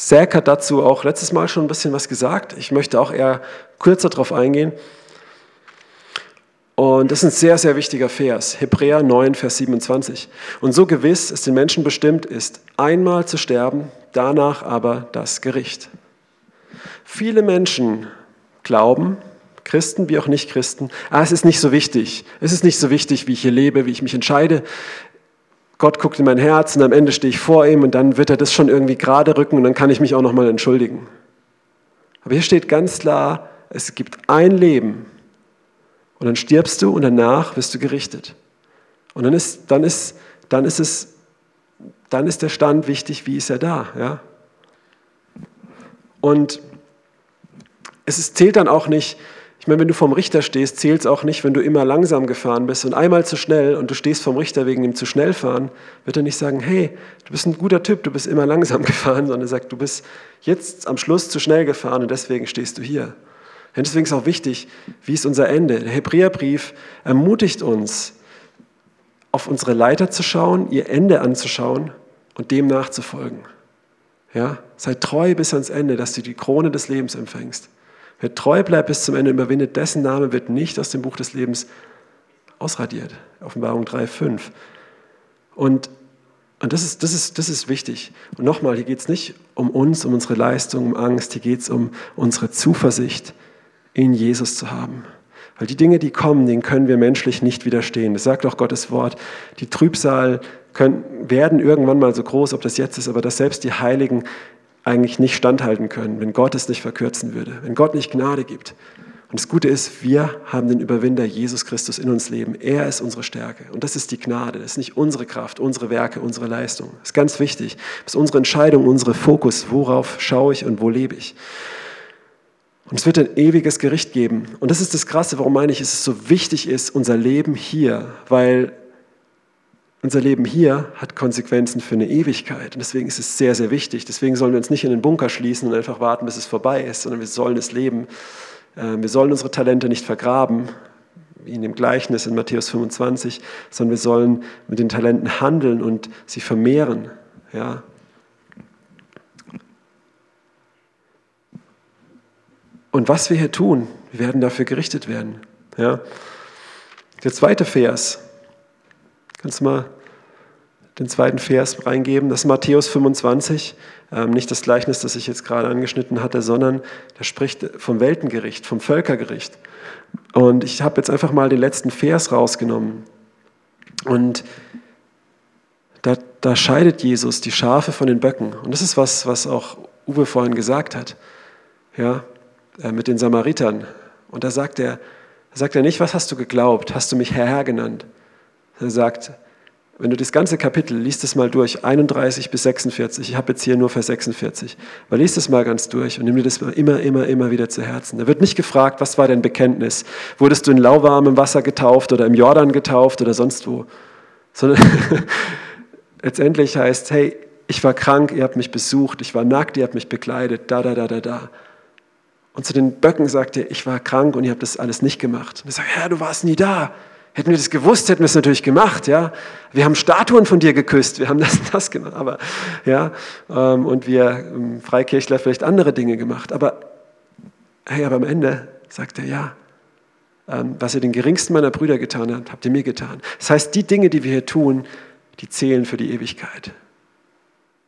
Zack hat dazu auch letztes Mal schon ein bisschen was gesagt. Ich möchte auch eher kürzer darauf eingehen. Und das ist ein sehr, sehr wichtiger Vers. Hebräer 9, Vers 27. Und so gewiss es den Menschen bestimmt ist, einmal zu sterben, danach aber das Gericht. Viele Menschen glauben, Christen wie auch Nicht-Christen, ah, es ist nicht so wichtig. Es ist nicht so wichtig, wie ich hier lebe, wie ich mich entscheide. Gott guckt in mein Herz und am Ende stehe ich vor ihm und dann wird er das schon irgendwie gerade rücken und dann kann ich mich auch nochmal entschuldigen. Aber hier steht ganz klar, es gibt ein Leben und dann stirbst du und danach wirst du gerichtet. Und dann ist, dann ist, dann ist es, dann ist der Stand wichtig, wie ist er da, ja? Und es ist, zählt dann auch nicht, ich meine, wenn du vom Richter stehst, zählt es auch nicht, wenn du immer langsam gefahren bist und einmal zu schnell und du stehst vom Richter wegen dem zu schnell fahren, wird er nicht sagen, hey, du bist ein guter Typ, du bist immer langsam gefahren, sondern er sagt, du bist jetzt am Schluss zu schnell gefahren und deswegen stehst du hier. Und deswegen ist auch wichtig, wie ist unser Ende? Der Hebräerbrief ermutigt uns, auf unsere Leiter zu schauen, ihr Ende anzuschauen und dem nachzufolgen. Ja? Sei treu bis ans Ende, dass du die Krone des Lebens empfängst. Wer treu bleibt bis zum Ende, überwindet, dessen Name wird nicht aus dem Buch des Lebens ausradiert. Offenbarung 3, 5. Und, und das, ist, das, ist, das ist wichtig. Und nochmal, hier geht es nicht um uns, um unsere Leistung, um Angst, hier geht es um unsere Zuversicht in Jesus zu haben. Weil die Dinge, die kommen, denen können wir menschlich nicht widerstehen. Das sagt auch Gottes Wort. Die Trübsal können, werden irgendwann mal so groß, ob das jetzt ist, aber dass selbst die Heiligen eigentlich nicht standhalten können, wenn Gott es nicht verkürzen würde, wenn Gott nicht Gnade gibt. Und das Gute ist, wir haben den Überwinder Jesus Christus in uns leben. Er ist unsere Stärke. Und das ist die Gnade. Das ist nicht unsere Kraft, unsere Werke, unsere Leistung. Das ist ganz wichtig. Das ist unsere Entscheidung, unsere Fokus. Worauf schaue ich und wo lebe ich? Und es wird ein ewiges Gericht geben. Und das ist das Krasse, warum meine ich, es so wichtig ist, unser Leben hier, weil unser Leben hier hat Konsequenzen für eine Ewigkeit. Und deswegen ist es sehr, sehr wichtig. Deswegen sollen wir uns nicht in den Bunker schließen und einfach warten, bis es vorbei ist, sondern wir sollen es leben. Ähm, wir sollen unsere Talente nicht vergraben, wie in dem Gleichnis in Matthäus 25, sondern wir sollen mit den Talenten handeln und sie vermehren. Ja, Und was wir hier tun, wir werden dafür gerichtet werden. Ja. Der zweite Vers. Kannst du mal den zweiten Vers reingeben? Das ist Matthäus 25. Ähm, nicht das Gleichnis, das ich jetzt gerade angeschnitten hatte, sondern da spricht vom Weltengericht, vom Völkergericht. Und ich habe jetzt einfach mal den letzten Vers rausgenommen. Und da, da scheidet Jesus die Schafe von den Böcken. Und das ist was, was auch Uwe vorhin gesagt hat. Ja, äh, mit den Samaritern. Und da sagt er, sagt er nicht, was hast du geglaubt? Hast du mich Herr, Herr genannt? Er sagt, wenn du das ganze Kapitel, liest es mal durch, 31 bis 46, ich habe jetzt hier nur Vers 46, aber liest es mal ganz durch und nimm dir das immer, immer, immer wieder zu Herzen. Da wird nicht gefragt, was war dein Bekenntnis? Wurdest du in lauwarmem Wasser getauft oder im Jordan getauft oder sonst wo? Sondern letztendlich heißt, hey, ich war krank, ihr habt mich besucht, ich war nackt, ihr habt mich bekleidet, da, da, da, da, da. Und zu den Böcken sagte er, ich war krank und ihr habt das alles nicht gemacht. Und er sagt, Herr, du warst nie da. Hätten wir das gewusst, hätten wir es natürlich gemacht, ja. Wir haben Statuen von dir geküsst, wir haben das und das gemacht, aber, ja. Ähm, und wir im Freikirchler vielleicht andere Dinge gemacht. Aber, hey, aber am Ende sagt er, ja, ähm, was ihr den geringsten meiner Brüder getan habt, habt ihr mir getan. Das heißt, die Dinge, die wir hier tun, die zählen für die Ewigkeit.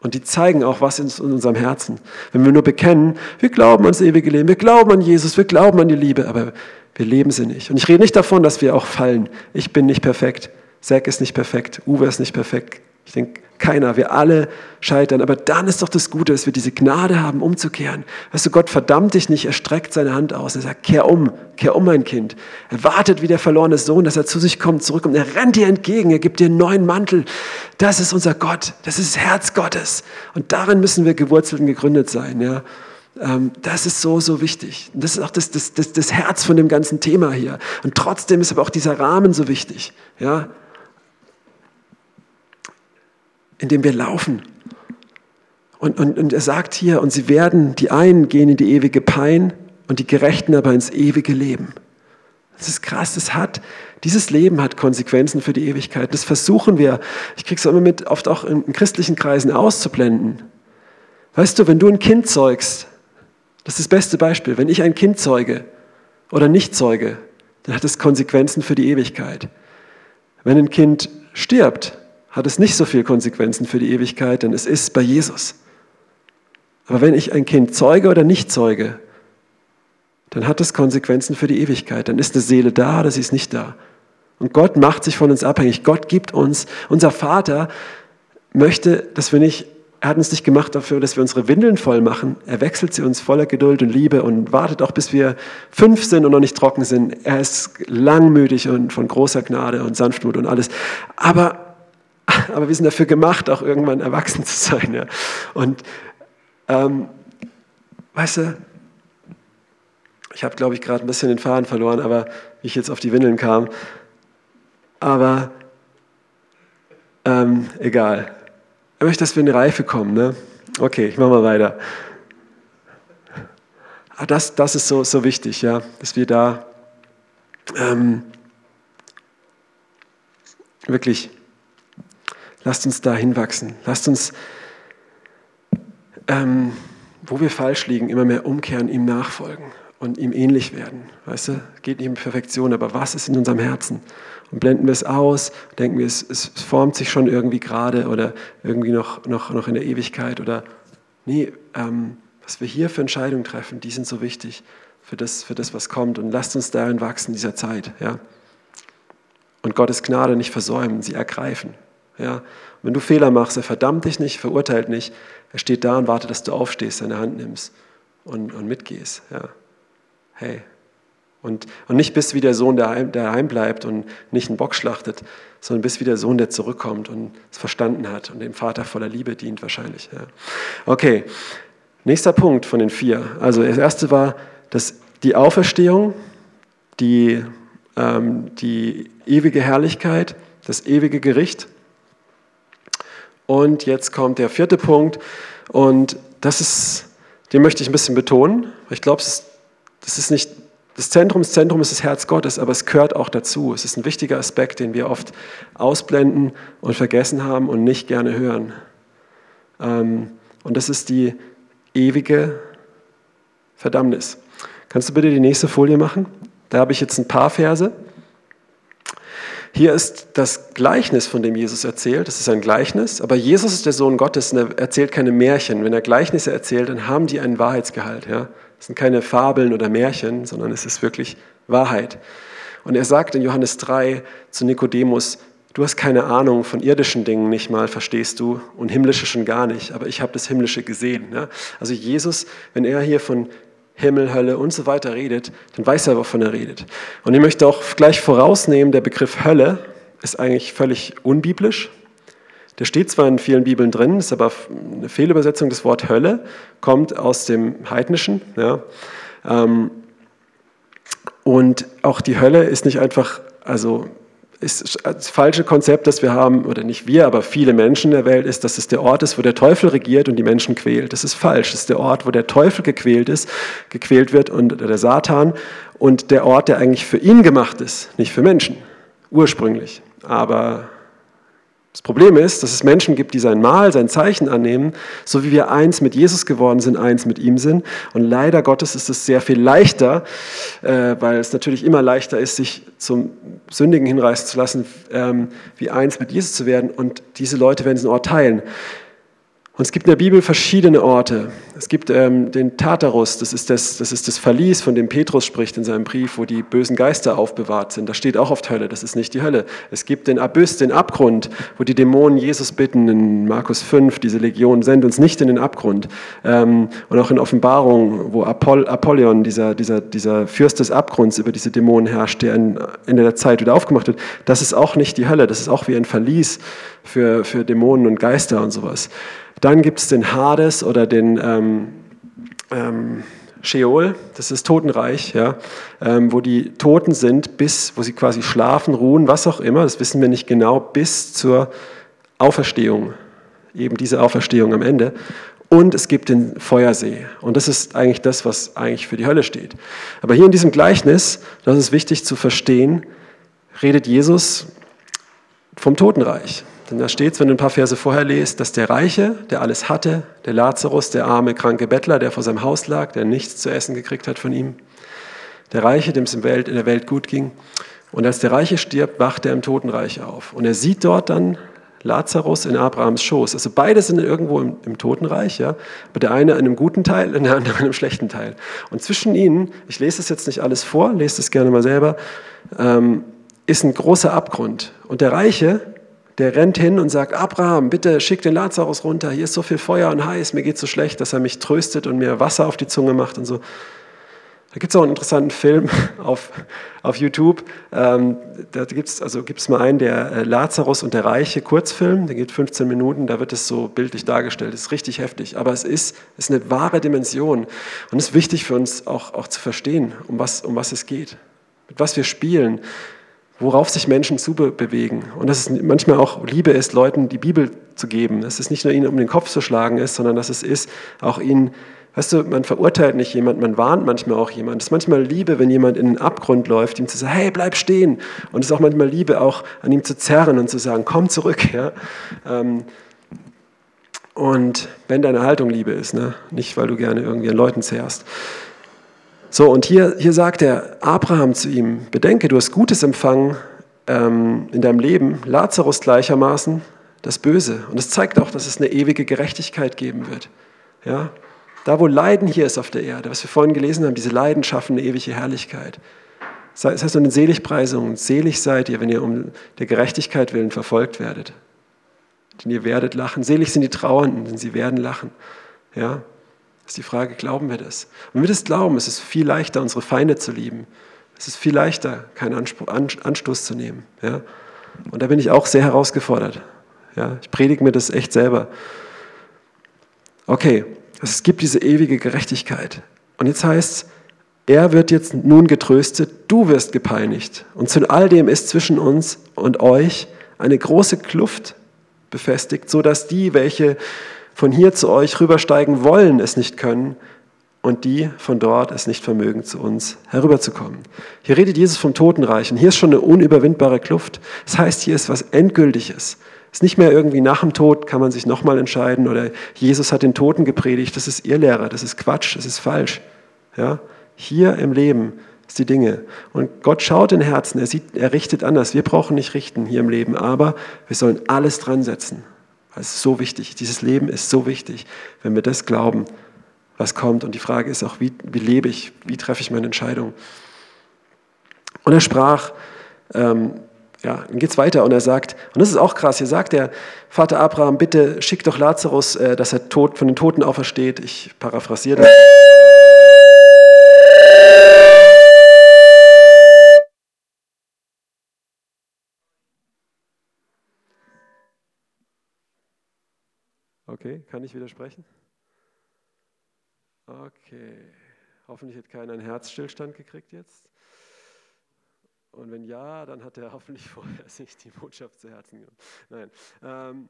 Und die zeigen auch was in unserem Herzen. Wenn wir nur bekennen, wir glauben ans ewige Leben, wir glauben an Jesus, wir glauben an die Liebe, aber wir leben sie nicht. Und ich rede nicht davon, dass wir auch fallen. Ich bin nicht perfekt. Zack ist nicht perfekt. Uwe ist nicht perfekt. Ich denke, keiner, wir alle scheitern. Aber dann ist doch das Gute, dass wir diese Gnade haben, umzukehren. Weißt du, Gott verdammt dich nicht, er streckt seine Hand aus. Er sagt, kehr um, kehr um, mein Kind. Er wartet wie der verlorene Sohn, dass er zu sich kommt, zurück und er rennt dir entgegen, er gibt dir einen neuen Mantel. Das ist unser Gott, das ist das Herz Gottes. Und darin müssen wir gewurzelt und gegründet sein. Ja? Ähm, das ist so, so wichtig. Das ist auch das, das, das, das Herz von dem ganzen Thema hier. Und trotzdem ist aber auch dieser Rahmen so wichtig. Ja? in dem wir laufen. Und, und, und er sagt hier, und sie werden, die einen gehen in die ewige Pein und die Gerechten aber ins ewige Leben. Das ist krass, das hat, dieses Leben hat Konsequenzen für die Ewigkeit. Das versuchen wir, ich kriege es immer mit, oft auch in, in christlichen Kreisen auszublenden. Weißt du, wenn du ein Kind zeugst, das ist das beste Beispiel, wenn ich ein Kind zeuge oder nicht zeuge, dann hat es Konsequenzen für die Ewigkeit. Wenn ein Kind stirbt, hat es nicht so viel Konsequenzen für die Ewigkeit, denn es ist bei Jesus. Aber wenn ich ein Kind zeuge oder nicht zeuge, dann hat es Konsequenzen für die Ewigkeit. Dann ist eine Seele da oder sie ist nicht da. Und Gott macht sich von uns abhängig. Gott gibt uns, unser Vater möchte, dass wir nicht, er hat uns nicht gemacht dafür, dass wir unsere Windeln voll machen. Er wechselt sie uns voller Geduld und Liebe und wartet auch, bis wir fünf sind und noch nicht trocken sind. Er ist langmütig und von großer Gnade und Sanftmut und alles. Aber aber wir sind dafür gemacht, auch irgendwann erwachsen zu sein. Ja. Und, ähm, weißt du, ich habe, glaube ich, gerade ein bisschen den Faden verloren, aber wie ich jetzt auf die Windeln kam. Aber ähm, egal. Er möchte, dass wir in die Reife kommen. Ne? Okay, ich mache mal weiter. Ah, das, das ist so, so wichtig, ja, dass wir da ähm, wirklich, lasst uns da hinwachsen. Lasst uns, ähm, wo wir falsch liegen, immer mehr umkehren, ihm nachfolgen und ihm ähnlich werden. Weißt du, geht nicht um Perfektion, aber was ist in unserem Herzen? Und blenden wir es aus, denken wir, es, es formt sich schon irgendwie gerade oder irgendwie noch, noch, noch in der Ewigkeit oder nee, ähm, was wir hier für Entscheidungen treffen, die sind so wichtig für das, für das was kommt. Und lasst uns darin wachsen in dieser Zeit. Ja? Und Gottes Gnade nicht versäumen, sie ergreifen. Ja? Und wenn du Fehler machst, er verdammt dich nicht, verurteilt nicht. Er steht da und wartet, dass du aufstehst, seine Hand nimmst und, und mitgehst. Ja? Hey. Und, und nicht bist wie der Sohn, der, heim, der heim bleibt und nicht einen Bock schlachtet, sondern bist wie der Sohn, der zurückkommt und es verstanden hat und dem Vater voller Liebe dient wahrscheinlich. Ja. Okay, nächster Punkt von den vier. Also das erste war dass die Auferstehung, die, ähm, die ewige Herrlichkeit, das ewige Gericht. Und jetzt kommt der vierte Punkt und das ist, den möchte ich ein bisschen betonen, ich glaube, es ist das ist nicht das Zentrum, das Zentrum ist das Herz Gottes, aber es gehört auch dazu. Es ist ein wichtiger Aspekt, den wir oft ausblenden und vergessen haben und nicht gerne hören. Ähm, und das ist die ewige Verdammnis. Kannst du bitte die nächste Folie machen? Da habe ich jetzt ein paar Verse. Hier ist das Gleichnis, von dem Jesus erzählt. Das ist ein Gleichnis, aber Jesus ist der Sohn Gottes und er erzählt keine Märchen. Wenn er Gleichnisse erzählt, dann haben die einen Wahrheitsgehalt. Ja? Es sind keine Fabeln oder Märchen, sondern es ist wirklich Wahrheit. Und er sagt in Johannes 3 zu Nikodemus, du hast keine Ahnung von irdischen Dingen nicht mal, verstehst du, und himmlische schon gar nicht, aber ich habe das Himmlische gesehen. Ja? Also Jesus, wenn er hier von Himmel, Hölle und so weiter redet, dann weiß er, wovon er redet. Und ich möchte auch gleich vorausnehmen, der Begriff Hölle ist eigentlich völlig unbiblisch. Der steht zwar in vielen Bibeln drin, ist aber eine Fehlübersetzung des Wort Hölle, kommt aus dem Heidnischen. Ja. Ähm, und auch die Hölle ist nicht einfach, also ist das falsche Konzept, das wir haben, oder nicht wir, aber viele Menschen in der Welt, ist, dass es der Ort ist, wo der Teufel regiert und die Menschen quält. Das ist falsch. Das ist der Ort, wo der Teufel gequält ist, gequält wird und der Satan und der Ort, der eigentlich für ihn gemacht ist, nicht für Menschen, ursprünglich. Aber das Problem ist, dass es Menschen gibt, die sein Mal, sein Zeichen annehmen, so wie wir eins mit Jesus geworden sind, eins mit ihm sind. Und leider Gottes ist es sehr viel leichter, äh, weil es natürlich immer leichter ist, sich zum Sündigen hinreißen zu lassen, ähm, wie eins mit Jesus zu werden. Und diese Leute werden diesen Ort teilen. Und es gibt in der Bibel verschiedene Orte. Es gibt ähm, den Tartarus, das ist das, das ist das Verlies, von dem Petrus spricht in seinem Brief, wo die bösen Geister aufbewahrt sind. Da steht auch oft Hölle, das ist nicht die Hölle. Es gibt den Abyss, den Abgrund, wo die Dämonen Jesus bitten in Markus 5, diese Legion, send uns nicht in den Abgrund. Ähm, und auch in Offenbarung, wo Apoll, Apollyon, dieser, dieser, dieser Fürst des Abgrunds, über diese Dämonen herrscht, der in Ende der Zeit wieder aufgemacht wird, das ist auch nicht die Hölle, das ist auch wie ein Verlies für, für Dämonen und Geister und sowas. Dann gibt es den Hades oder den ähm, ähm, Sheol, das ist Totenreich, ja, ähm, wo die Toten sind, bis, wo sie quasi schlafen, ruhen, was auch immer, das wissen wir nicht genau, bis zur Auferstehung, eben diese Auferstehung am Ende. Und es gibt den Feuersee. Und das ist eigentlich das, was eigentlich für die Hölle steht. Aber hier in diesem Gleichnis, das ist wichtig zu verstehen, redet Jesus vom Totenreich. Denn da steht es, wenn du ein paar Verse vorher liest, dass der Reiche, der alles hatte, der Lazarus, der arme, kranke Bettler, der vor seinem Haus lag, der nichts zu essen gekriegt hat von ihm, der Reiche, dem es in der Welt gut ging. Und als der Reiche stirbt, wacht er im Totenreich auf. Und er sieht dort dann Lazarus in Abrahams Schoß. Also beide sind irgendwo im, im, Totenreich, ja. Aber der eine in einem guten Teil und der andere in einem schlechten Teil. Und zwischen ihnen, ich lese das jetzt nicht alles vor, lese das gerne mal selber, ähm, ist ein großer Abgrund. Und der Reiche, der rennt hin und sagt, Abraham, bitte schick den Lazarus runter, hier ist so viel Feuer und heiß, mir geht so schlecht, dass er mich tröstet und mir Wasser auf die Zunge macht und so. Da gibt es auch einen interessanten Film auf, auf YouTube. Ähm, da gibt es also gibt's mal einen, der äh, Lazarus und der Reiche Kurzfilm, der geht 15 Minuten, da wird es so bildlich dargestellt. Das ist richtig heftig, aber es ist, ist eine wahre Dimension. Und es ist wichtig für uns auch, auch zu verstehen, um was, um was es geht, mit was wir spielen, worauf sich Menschen zubewegen. Und dass es manchmal auch Liebe ist, Leuten die Bibel zu geben. Dass es nicht nur ihnen um den Kopf zu schlagen ist, sondern dass es ist, auch ihnen Weißt du, man verurteilt nicht jemand, man warnt manchmal auch jemand. Es ist manchmal Liebe, wenn jemand in den Abgrund läuft, ihm zu sagen, hey, bleib stehen. Und es ist auch manchmal Liebe, auch an ihm zu zerren und zu sagen, komm zurück. Ja? Ähm, und wenn deine Haltung Liebe ist, ne? nicht weil du gerne irgendwie an Leuten zerrst. So, und hier, hier sagt er Abraham zu ihm, bedenke, du hast Gutes empfangen ähm, in deinem Leben, Lazarus gleichermaßen das Böse. Und es zeigt auch, dass es eine ewige Gerechtigkeit geben wird. Ja? Da, wo Leiden hier ist auf der Erde, was wir vorhin gelesen haben, diese Leiden schaffen eine ewige Herrlichkeit. Das heißt in den Seligpreisungen, selig seid ihr, wenn ihr um der Gerechtigkeit willen verfolgt werdet. Denn ihr werdet lachen. Selig sind die Trauernden, denn sie werden lachen. Ja? Ist die Frage, glauben wir das? Und wenn wir das glauben, ist es viel leichter, unsere Feinde zu lieben. Es ist viel leichter, keinen Anstoß zu nehmen. Ja? Und da bin ich auch sehr herausgefordert. Ja? Ich predige mir das echt selber. Okay, es gibt diese ewige Gerechtigkeit. Und jetzt heißt es, er wird jetzt nun getröstet, du wirst gepeinigt. Und zu all dem ist zwischen uns und euch eine große Kluft befestigt, so dass die, welche von hier zu euch rübersteigen wollen, es nicht können und die von dort es nicht vermögen, zu uns herüberzukommen. Hier redet Jesus vom Totenreich und hier ist schon eine unüberwindbare Kluft. Das heißt, hier ist was Endgültiges. Es ist nicht mehr irgendwie nach dem Tod, kann man sich nochmal entscheiden oder Jesus hat den Toten gepredigt, das ist ihr Lehrer, das ist Quatsch, das ist falsch. Ja? Hier im Leben ist die Dinge. Und Gott schaut in Herzen, er, sieht, er richtet anders. Wir brauchen nicht richten hier im Leben, aber wir sollen alles dran setzen. Es ist so wichtig, dieses Leben ist so wichtig, wenn wir das glauben, was kommt. Und die Frage ist auch, wie, wie lebe ich, wie treffe ich meine Entscheidung? Und er sprach, ähm, ja, dann geht es weiter und er sagt, und das ist auch krass, hier sagt er, Vater Abraham, bitte schick doch Lazarus, äh, dass er tot, von den Toten aufersteht. Ich paraphrasiere das. Okay, kann ich widersprechen? Okay, hoffentlich hat keiner einen Herzstillstand gekriegt jetzt. Und wenn ja, dann hat er hoffentlich vorher sich die Botschaft zu Herzen genommen. Nein. Ähm,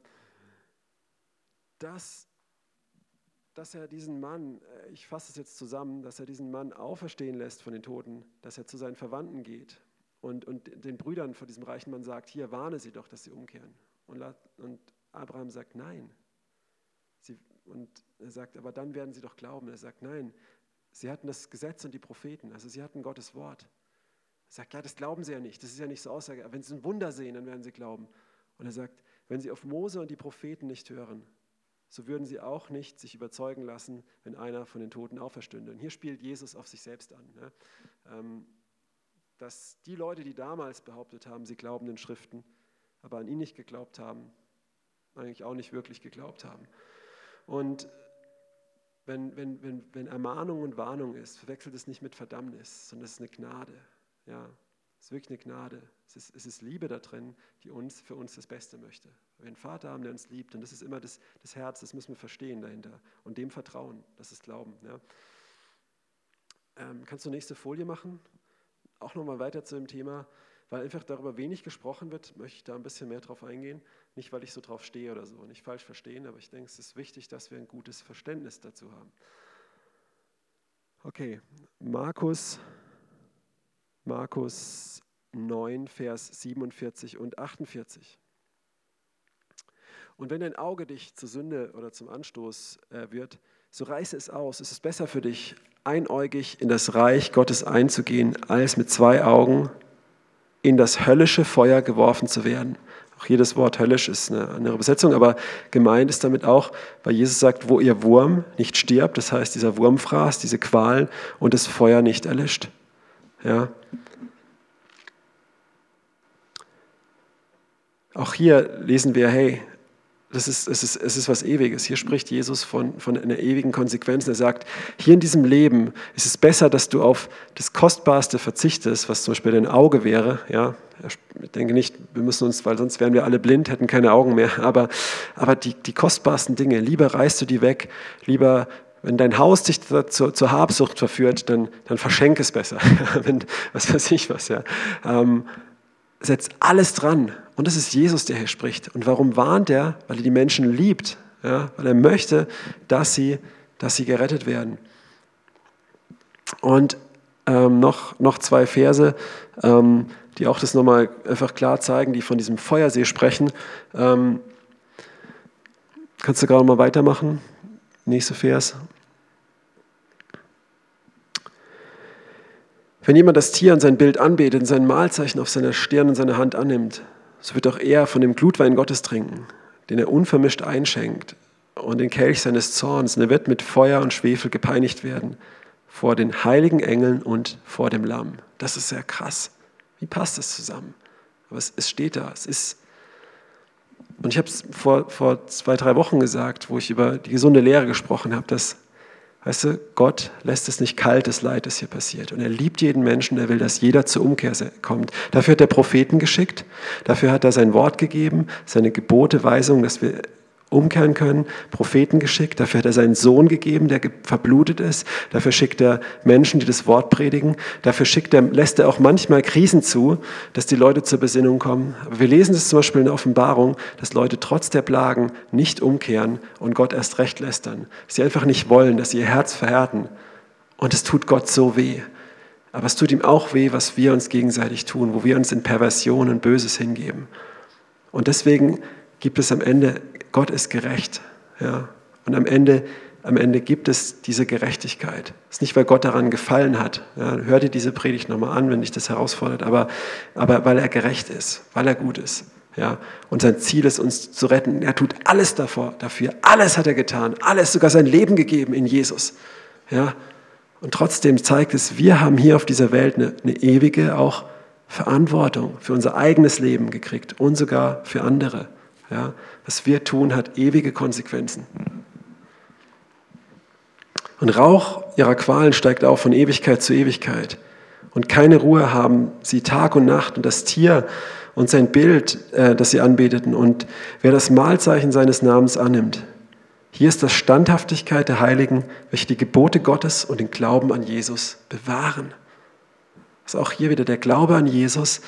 dass, dass er diesen Mann, äh, ich fasse es jetzt zusammen, dass er diesen Mann auferstehen lässt von den Toten, dass er zu seinen Verwandten geht und, und den Brüdern von diesem reichen Mann sagt, hier warne sie doch, dass sie umkehren. Und, und Abraham sagt, nein. Sie, und er sagt, aber dann werden sie doch glauben. Er sagt, nein, sie hatten das Gesetz und die Propheten, also sie hatten Gottes Wort. Er sagt, ja, das glauben sie ja nicht, das ist ja nicht so Aussage. Aber wenn sie ein Wunder sehen, dann werden sie glauben. Und er sagt, wenn sie auf Mose und die Propheten nicht hören, so würden sie auch nicht sich überzeugen lassen, wenn einer von den Toten auferstünde. Und hier spielt Jesus auf sich selbst an. Ne? Dass die Leute, die damals behauptet haben, sie glauben den Schriften, aber an ihn nicht geglaubt haben, eigentlich auch nicht wirklich geglaubt haben. Und wenn, wenn, wenn, wenn Ermahnung und Warnung ist, verwechselt es nicht mit Verdammnis, sondern es ist eine Gnade. Ja, es ist wirklich eine Gnade. Es ist, es ist Liebe da drin, die uns für uns das Beste möchte. Wir einen Vater haben, der uns liebt. Und das ist immer das, das Herz, das müssen wir verstehen dahinter. Und dem vertrauen, das ist Glauben. Ja. Ähm, kannst du nächste Folie machen? Auch nochmal weiter zu dem Thema, weil einfach darüber wenig gesprochen wird, möchte ich da ein bisschen mehr drauf eingehen. Nicht, weil ich so drauf stehe oder so, nicht falsch verstehen, aber ich denke, es ist wichtig, dass wir ein gutes Verständnis dazu haben. Okay, Markus Markus 9, Vers 47 und 48. Und wenn dein Auge dich zur Sünde oder zum Anstoß äh, wird, so reiße es aus. Es ist besser für dich, einäugig in das Reich Gottes einzugehen, als mit zwei Augen in das höllische Feuer geworfen zu werden. Auch jedes Wort höllisch ist eine andere Übersetzung, aber gemeint ist damit auch, weil Jesus sagt, wo ihr Wurm nicht stirbt, das heißt dieser Wurmfraß, diese Qual und das Feuer nicht erlischt. Ja. Auch hier lesen wir, hey, das ist, es, ist, es ist was Ewiges. Hier spricht Jesus von, von einer ewigen Konsequenz. Er sagt, hier in diesem Leben ist es besser, dass du auf das Kostbarste verzichtest, was zum Beispiel dein Auge wäre. Ja, ich denke nicht, wir müssen uns, weil sonst wären wir alle blind, hätten keine Augen mehr. Aber, aber die, die kostbarsten Dinge, lieber reißt du die weg, lieber wenn dein Haus dich zur, zur Habsucht verführt, dann, dann verschenk es besser. wenn, was weiß ich was, ja. Ähm, setz alles dran. Und das ist Jesus, der hier spricht. Und warum warnt er? Weil er die Menschen liebt. Ja? Weil er möchte, dass sie, dass sie gerettet werden. Und ähm, noch, noch zwei Verse, ähm, die auch das nochmal einfach klar zeigen, die von diesem Feuersee sprechen. Ähm, kannst du gerade mal weitermachen? Nächster Vers. Wenn jemand das Tier an sein Bild anbetet und sein Mahlzeichen auf seiner Stirn und seiner Hand annimmt, so wird auch er von dem Glutwein Gottes trinken, den er unvermischt einschenkt, und den Kelch seines Zorns, und er wird mit Feuer und Schwefel gepeinigt werden vor den heiligen Engeln und vor dem Lamm. Das ist sehr krass. Wie passt das zusammen? Aber es, es steht da. Es ist. Und ich habe es vor, vor zwei, drei Wochen gesagt, wo ich über die gesunde Lehre gesprochen habe, dass Weißt du, Gott lässt es nicht kalt, das Leid, das hier passiert. Und er liebt jeden Menschen, er will, dass jeder zur Umkehr kommt. Dafür hat er Propheten geschickt, dafür hat er sein Wort gegeben, seine Gebote, Weisungen, dass wir umkehren können, Propheten geschickt, dafür hat er seinen Sohn gegeben, der verblutet ist, dafür schickt er Menschen, die das Wort predigen, dafür schickt er, lässt er auch manchmal Krisen zu, dass die Leute zur Besinnung kommen. Aber wir lesen es zum Beispiel in der Offenbarung, dass Leute trotz der Plagen nicht umkehren und Gott erst recht lästern. Sie einfach nicht wollen, dass sie ihr Herz verhärten. Und es tut Gott so weh. Aber es tut ihm auch weh, was wir uns gegenseitig tun, wo wir uns in Perversion und Böses hingeben. Und deswegen gibt es am Ende Gott ist gerecht. Ja? Und am Ende, am Ende gibt es diese Gerechtigkeit. Es ist nicht, weil Gott daran gefallen hat. Ja? Hör dir diese Predigt nochmal an, wenn dich das herausfordert, aber, aber weil er gerecht ist, weil er gut ist. Ja, und sein Ziel ist, uns zu retten. Er tut alles davor, dafür. Alles hat er getan. Alles, sogar sein Leben gegeben in Jesus. Ja, und trotzdem zeigt es, wir haben hier auf dieser Welt eine, eine ewige auch Verantwortung für unser eigenes Leben gekriegt und sogar für andere. Ja, was wir tun, hat ewige Konsequenzen. Und Rauch ihrer Qualen steigt auf von Ewigkeit zu Ewigkeit. Und keine Ruhe haben sie Tag und Nacht und das Tier und sein Bild, äh, das sie anbeteten. Und wer das Mahlzeichen seines Namens annimmt, hier ist das Standhaftigkeit der Heiligen, welche die Gebote Gottes und den Glauben an Jesus bewahren. Das ist auch hier wieder der Glaube an Jesus,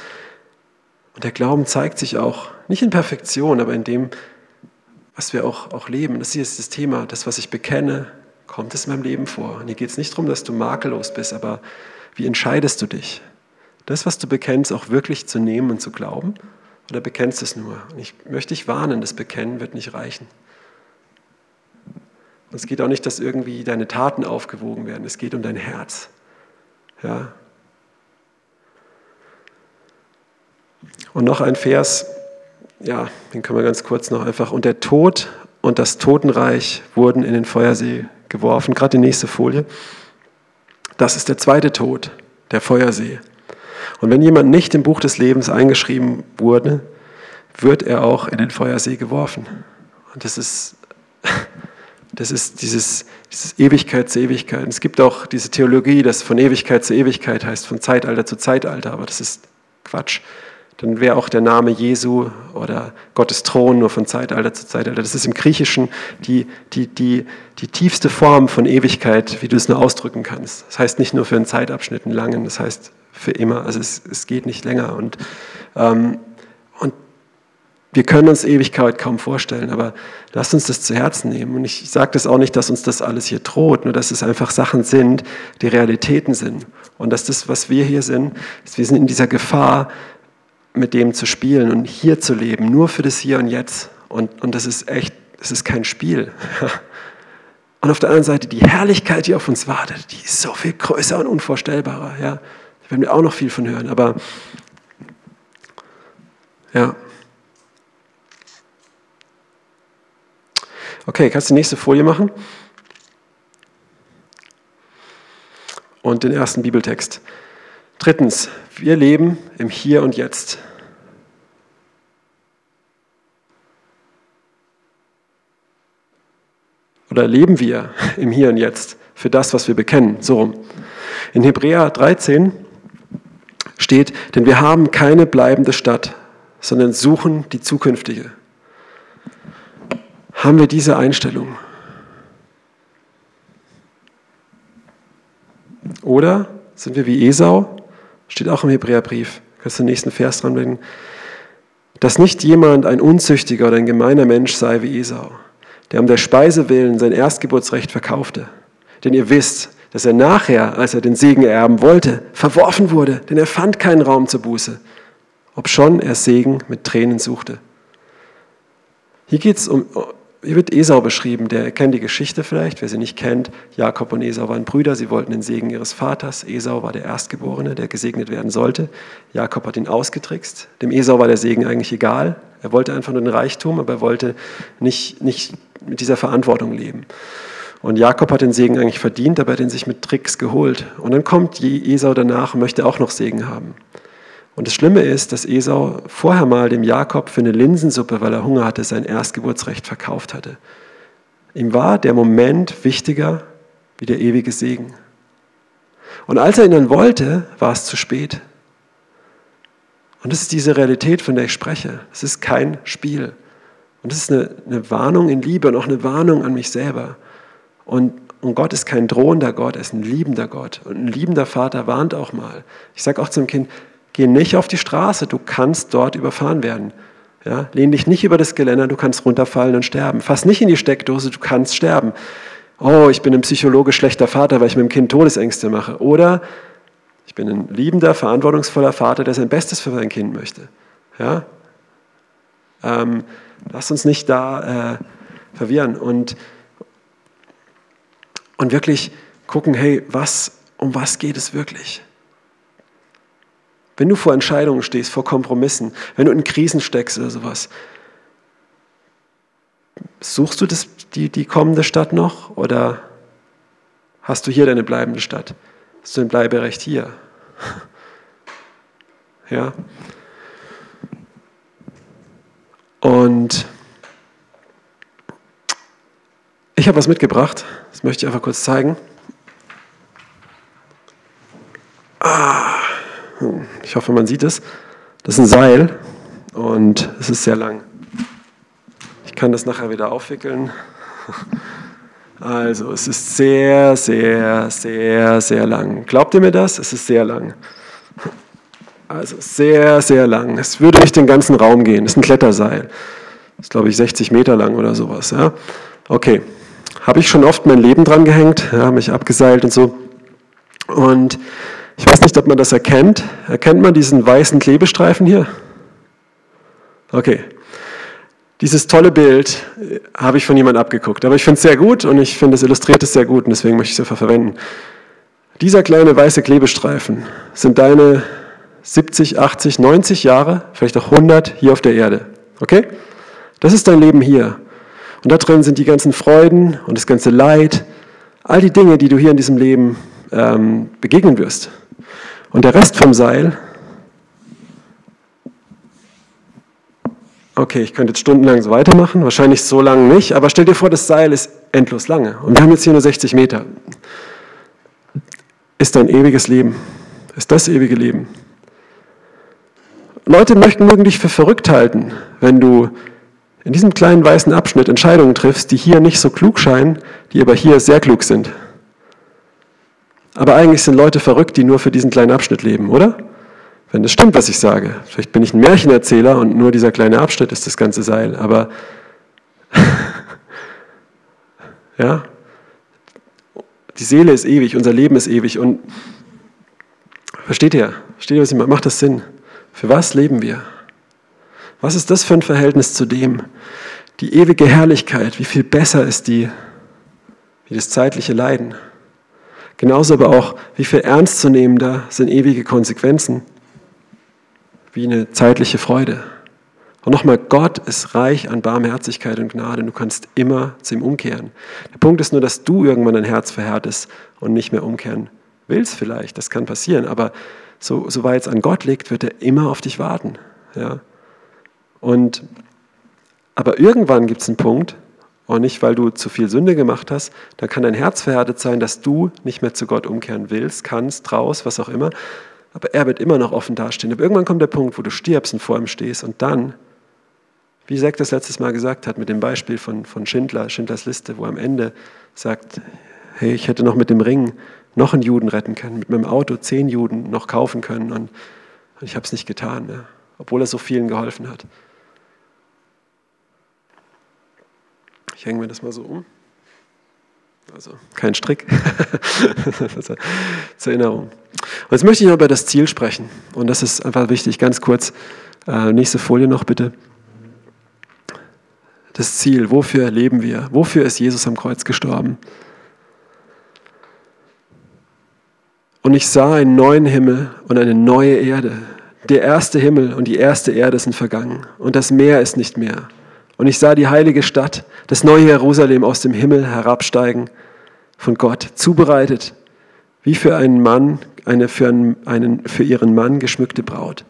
und der Glauben zeigt sich auch nicht in Perfektion, aber in dem, was wir auch, auch leben. Das hier ist das Thema, das, was ich bekenne, kommt es in meinem Leben vor. Und hier geht es nicht darum, dass du makellos bist, aber wie entscheidest du dich? Das, was du bekennst, auch wirklich zu nehmen und zu glauben? Oder bekennst du es nur? Und ich möchte dich warnen, das Bekennen wird nicht reichen. Und es geht auch nicht, dass irgendwie deine Taten aufgewogen werden. Es geht um dein Herz. Ja, Und noch ein Vers, ja, den können wir ganz kurz noch einfach. Und der Tod und das Totenreich wurden in den Feuersee geworfen. Gerade die nächste Folie. Das ist der zweite Tod, der Feuersee. Und wenn jemand nicht im Buch des Lebens eingeschrieben wurde, wird er auch in den Feuersee geworfen. Und das ist, das ist dieses, dieses Ewigkeit zu Ewigkeit. es gibt auch diese Theologie, das von Ewigkeit zu Ewigkeit heißt, von Zeitalter zu Zeitalter, aber das ist Quatsch dann wäre auch der Name Jesu oder Gottes Thron nur von Zeitalter zu Zeitalter. Das ist im Griechischen die, die, die, die tiefste Form von Ewigkeit, wie du es nur ausdrücken kannst. Das heißt nicht nur für einen Zeitabschnitt, einen langen, das heißt für immer. Also es, es geht nicht länger. Und, ähm, und wir können uns Ewigkeit kaum vorstellen, aber lasst uns das zu Herzen nehmen. Und ich sage das auch nicht, dass uns das alles hier droht, nur dass es einfach Sachen sind, die Realitäten sind. Und dass das, was wir hier sind, ist, wir sind in dieser Gefahr, mit dem zu spielen und hier zu leben, nur für das Hier und Jetzt. Und, und das ist echt, das ist kein Spiel. Und auf der anderen Seite die Herrlichkeit, die auf uns wartet, die ist so viel größer und unvorstellbarer. Ja. Da werden wir auch noch viel von hören. Aber ja. Okay, kannst du die nächste Folie machen? Und den ersten Bibeltext. Drittens, wir leben im Hier und Jetzt. Oder leben wir im Hier und Jetzt für das, was wir bekennen? So rum. In Hebräer 13 steht, denn wir haben keine bleibende Stadt, sondern suchen die zukünftige. Haben wir diese Einstellung? Oder sind wir wie Esau? Steht auch im Hebräerbrief. Kannst du den nächsten Vers dranbringen? Dass nicht jemand ein unzüchtiger oder ein gemeiner Mensch sei wie Esau, der um der Speise willen sein Erstgeburtsrecht verkaufte. Denn ihr wisst, dass er nachher, als er den Segen erben wollte, verworfen wurde, denn er fand keinen Raum zur Buße, obschon er Segen mit Tränen suchte. Hier geht es um, hier wird Esau beschrieben, der kennt die Geschichte vielleicht, wer sie nicht kennt. Jakob und Esau waren Brüder, sie wollten den Segen ihres Vaters. Esau war der Erstgeborene, der gesegnet werden sollte. Jakob hat ihn ausgetrickst. Dem Esau war der Segen eigentlich egal. Er wollte einfach nur den Reichtum, aber er wollte nicht, nicht mit dieser Verantwortung leben. Und Jakob hat den Segen eigentlich verdient, aber er hat ihn sich mit Tricks geholt. Und dann kommt Esau danach und möchte auch noch Segen haben. Und das Schlimme ist, dass Esau vorher mal dem Jakob für eine Linsensuppe, weil er Hunger hatte, sein Erstgeburtsrecht verkauft hatte. Ihm war der Moment wichtiger wie der ewige Segen. Und als er ihn dann wollte, war es zu spät. Und das ist diese Realität, von der ich spreche. Es ist kein Spiel. Und das ist eine, eine Warnung in Liebe und auch eine Warnung an mich selber. Und, und Gott ist kein drohender Gott, er ist ein liebender Gott. Und ein liebender Vater warnt auch mal. Ich sage auch zum Kind, Geh nicht auf die Straße, du kannst dort überfahren werden. Ja, lehn dich nicht über das Geländer, du kannst runterfallen und sterben. Fass nicht in die Steckdose, du kannst sterben. Oh, ich bin ein psychologisch schlechter Vater, weil ich mit dem Kind Todesängste mache. Oder ich bin ein liebender, verantwortungsvoller Vater, der sein Bestes für sein Kind möchte. Ja? Ähm, lass uns nicht da äh, verwirren und, und wirklich gucken, hey, was, um was geht es wirklich? Wenn du vor Entscheidungen stehst, vor Kompromissen, wenn du in Krisen steckst oder sowas, suchst du das, die, die kommende Stadt noch oder hast du hier deine bleibende Stadt? Hast du ein Bleiberecht hier? Ja. Und ich habe was mitgebracht, das möchte ich einfach kurz zeigen. Ah. Ich hoffe, man sieht es. Das ist ein Seil und es ist sehr lang. Ich kann das nachher wieder aufwickeln. Also, es ist sehr, sehr, sehr, sehr lang. Glaubt ihr mir das? Es ist sehr lang. Also sehr, sehr lang. Es würde durch den ganzen Raum gehen. Es ist ein Kletterseil. Das ist, glaube ich, 60 Meter lang oder sowas. Ja? Okay. Habe ich schon oft mein Leben dran gehängt, ja, mich abgeseilt und so. Und ich weiß nicht, ob man das erkennt. Erkennt man diesen weißen Klebestreifen hier? Okay. Dieses tolle Bild äh, habe ich von jemandem abgeguckt, aber ich finde es sehr gut und ich finde es illustriert es sehr gut und deswegen möchte ich es einfach verwenden. Dieser kleine weiße Klebestreifen sind deine 70, 80, 90 Jahre, vielleicht auch 100 hier auf der Erde. Okay? Das ist dein Leben hier. Und da drin sind die ganzen Freuden und das ganze Leid, all die Dinge, die du hier in diesem Leben ähm, begegnen wirst. Und der Rest vom Seil, okay, ich könnte jetzt stundenlang so weitermachen, wahrscheinlich so lang nicht, aber stell dir vor, das Seil ist endlos lange und wir haben jetzt hier nur 60 Meter. Ist dein ewiges Leben, ist das ewige Leben. Leute möchten mögen dich für verrückt halten, wenn du in diesem kleinen weißen Abschnitt Entscheidungen triffst, die hier nicht so klug scheinen, die aber hier sehr klug sind. Aber eigentlich sind Leute verrückt, die nur für diesen kleinen Abschnitt leben, oder? Wenn das stimmt, was ich sage. Vielleicht bin ich ein Märchenerzähler und nur dieser kleine Abschnitt ist das ganze Seil. Aber ja, die Seele ist ewig, unser Leben ist ewig. Und versteht ihr? Versteht ihr, was ich meine? Macht das Sinn? Für was leben wir? Was ist das für ein Verhältnis zu dem? Die ewige Herrlichkeit, wie viel besser ist die wie das zeitliche Leiden? Genauso aber auch, wie viel ernstzunehmender sind ewige Konsequenzen wie eine zeitliche Freude. Und nochmal, Gott ist reich an Barmherzigkeit und Gnade. Du kannst immer zu ihm umkehren. Der Punkt ist nur, dass du irgendwann dein Herz verhärtest und nicht mehr umkehren willst vielleicht. Das kann passieren. Aber so, so es an Gott liegt, wird er immer auf dich warten. Ja? Und, aber irgendwann gibt es einen Punkt, Und nicht, weil du zu viel Sünde gemacht hast, dann kann dein Herz verhärtet sein, dass du nicht mehr zu Gott umkehren willst, kannst, traust, was auch immer. Aber er wird immer noch offen dastehen. Aber irgendwann kommt der Punkt, wo du stirbst und vor ihm stehst und dann, wie Zack das letztes Mal gesagt hat, mit dem Beispiel von, von Schindler, Schindlers Liste, wo er am Ende sagt, hey, ich hätte noch mit dem Ring noch einen Juden retten können, mit meinem Auto zehn Juden noch kaufen können und, und ich habe es nicht getan, ne? obwohl er so vielen geholfen hat. Ich hänge mir das mal so um. Also kein Strick. Zur Erinnerung. Und jetzt möchte ich noch über das Ziel sprechen. Und das ist einfach wichtig, ganz kurz. Äh, nächste Folie noch bitte. Das Ziel, wofür leben wir? Wofür ist Jesus am Kreuz gestorben? Und ich sah einen neuen Himmel und eine neue Erde. Der erste Himmel und die erste Erde sind vergangen und das Meer ist nicht mehr. Und ich sah die heilige Stadt, das neue Jerusalem aus dem Himmel herabsteigen, von Gott, zubereitet, wie für einen Mann, eine für, einen, einen, für ihren Mann geschmückte Braut.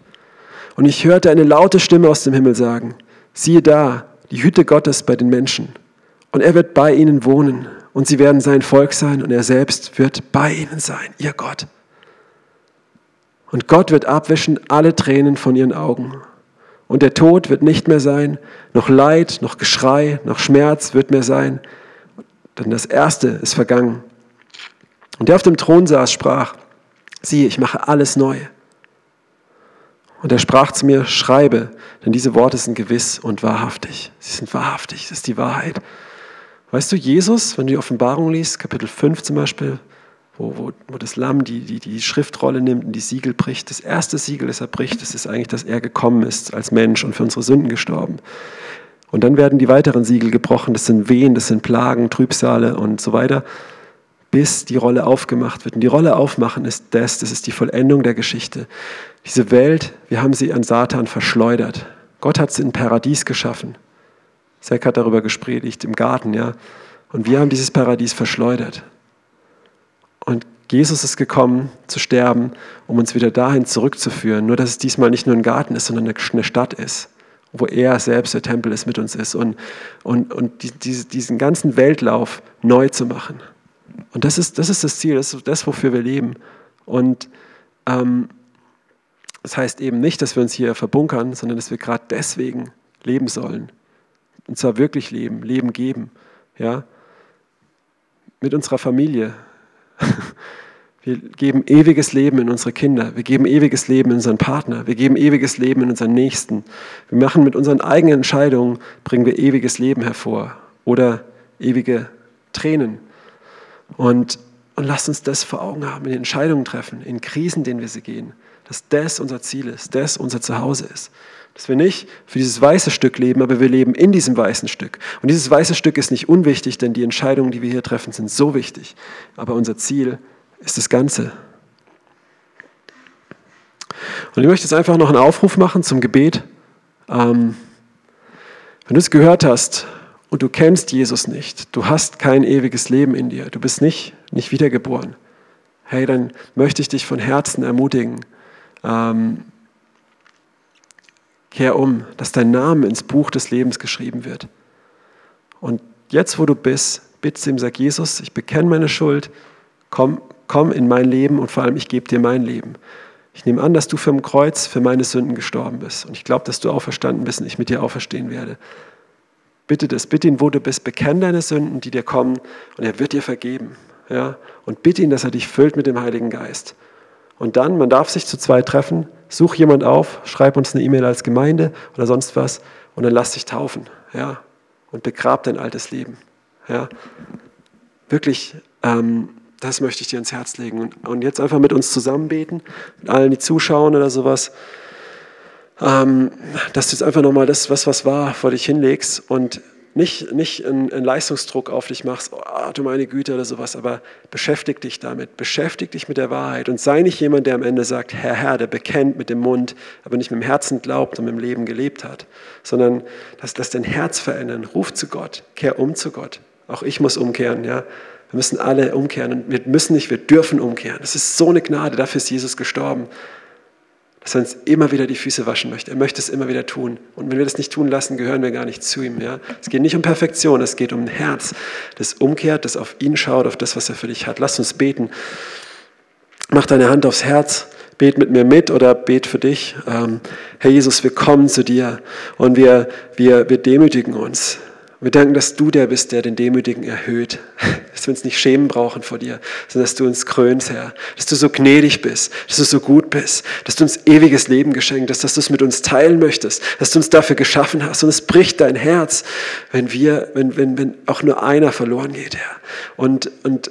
Und ich hörte eine laute Stimme aus dem Himmel sagen, siehe da, die Hütte Gottes bei den Menschen. Und er wird bei ihnen wohnen und sie werden sein Volk sein und er selbst wird bei ihnen sein, ihr Gott. Und Gott wird abwischen alle Tränen von ihren Augen. Und der Tod wird nicht mehr sein, noch Leid, noch Geschrei, noch Schmerz wird mehr sein, denn das Erste ist vergangen. Und der auf dem Thron saß, sprach, siehe, ich mache alles neu. Und er sprach zu mir, schreibe, denn diese Worte sind gewiss und wahrhaftig. Sie sind wahrhaftig, das ist die Wahrheit. Weißt du, Jesus, wenn du die Offenbarung liest, Kapitel 5 zum Beispiel, wo, wo, wo das Lamm die, die, die Schriftrolle nimmt und die Siegel bricht. Das erste Siegel, das er bricht, das ist eigentlich, dass er gekommen ist als Mensch und für unsere Sünden gestorben. Und dann werden die weiteren Siegel gebrochen. Das sind Wehen, das sind Plagen, Trübsale und so weiter, bis die Rolle aufgemacht wird. Und die Rolle aufmachen ist das, das ist die Vollendung der Geschichte. Diese Welt, wir haben sie an Satan verschleudert. Gott hat sie in Paradies geschaffen. Zack hat darüber gespredigt im Garten, ja. Und wir haben dieses Paradies verschleudert. Und Jesus ist gekommen zu sterben, um uns wieder dahin zurückzuführen. Nur, dass es diesmal nicht nur ein Garten ist, sondern eine Stadt ist, wo er selbst der Tempel ist, mit uns ist. Und, und, und die, diesen ganzen Weltlauf neu zu machen. Und das ist das, ist das Ziel, das ist das, wofür wir leben. Und ähm, das heißt eben nicht, dass wir uns hier verbunkern, sondern dass wir gerade deswegen leben sollen. Und zwar wirklich leben, Leben geben. Ja? Mit unserer Familie, wir geben ewiges Leben in unsere Kinder. Wir geben ewiges Leben in unseren Partner. Wir geben ewiges Leben in unseren Nächsten. Wir machen mit unseren eigenen Entscheidungen, bringen wir ewiges Leben hervor oder ewige Tränen. Und, und lasst uns das vor Augen haben, in Entscheidungen treffen, in Krisen, denen wir sie gehen, dass das unser Ziel ist, das unser Zuhause ist. Dass wir nicht für dieses weiße Stück leben, aber wir leben in diesem weißen Stück. Und dieses weiße Stück ist nicht unwichtig, denn die Entscheidungen, die wir hier treffen, sind so wichtig. Aber unser Ziel ist das Ganze. Und ich möchte jetzt einfach noch einen Aufruf machen zum Gebet. Ähm, wenn du es gehört hast und du kennst Jesus nicht, du hast kein ewiges Leben in dir, du bist nicht, nicht wiedergeboren, hey, dann möchte ich dich von Herzen ermutigen, ähm, Kehr um, dass dein Name ins Buch des Lebens geschrieben wird. Und jetzt, wo du bist, bitte ihm, sag Jesus, ich bekenne meine Schuld, komm, komm in mein Leben und vor allem, ich gebe dir mein Leben. Ich nehme an, dass du vom Kreuz für meine Sünden gestorben bist. Und ich glaube, dass du auferstanden bist und ich mit dir auferstehen werde. Bitte das, bitte ihn, wo du bist, bekenn deine Sünden, die dir kommen, und er wird dir vergeben. Ja? Und bitte ihn, dass er dich füllt mit dem Heiligen Geist. Und dann, man darf sich zu zweit treffen, such jemand auf, schreib uns eine E-Mail als Gemeinde oder sonst was und dann lass dich taufen. Ja? Und begrab dein altes Leben. Ja? Wirklich, ähm, das möchte ich dir ins Herz legen. Und, und jetzt einfach mit uns zusammen beten, mit allen, die zuschauen oder sowas, ähm, dass du jetzt einfach nochmal das, was was war, vor dich hinlegst und nicht, nicht einen, Leistungsdruck auf dich machst, oh, du meine Güte oder sowas, aber beschäftig dich damit, beschäftig dich mit der Wahrheit und sei nicht jemand, der am Ende sagt, Herr, Herr, der bekennt mit dem Mund, aber nicht mit dem Herzen glaubt und mit dem Leben gelebt hat, sondern lass, lass dein Herz verändern, ruf zu Gott, kehr um zu Gott. Auch ich muss umkehren, ja. Wir müssen alle umkehren und wir müssen nicht, wir dürfen umkehren. Das ist so eine Gnade, dafür ist Jesus gestorben dass er uns immer wieder die Füße waschen möchte. Er möchte es immer wieder tun. Und wenn wir das nicht tun lassen, gehören wir gar nicht zu ihm. Ja? Es geht nicht um Perfektion, es geht um ein Herz, das umkehrt, das auf ihn schaut, auf das, was er für dich hat. Lass uns beten. Mach deine Hand aufs Herz bet mit mir mit oder bet für dich. Ähm, Herr Jesus, wir kommen zu dir und wir, wir, wir demütigen uns. Wir danken, dass du der bist, der den Demütigen erhöht. Dass wir uns nicht schämen brauchen vor dir, sondern dass du uns krönst, Herr. Dass du so gnädig bist, dass du so gut bist, dass du uns ewiges Leben geschenkt hast, dass du es mit uns teilen möchtest, dass du uns dafür geschaffen hast. Und es bricht dein Herz, wenn wir, wenn, wenn, wenn auch nur einer verloren geht, Herr. Und, und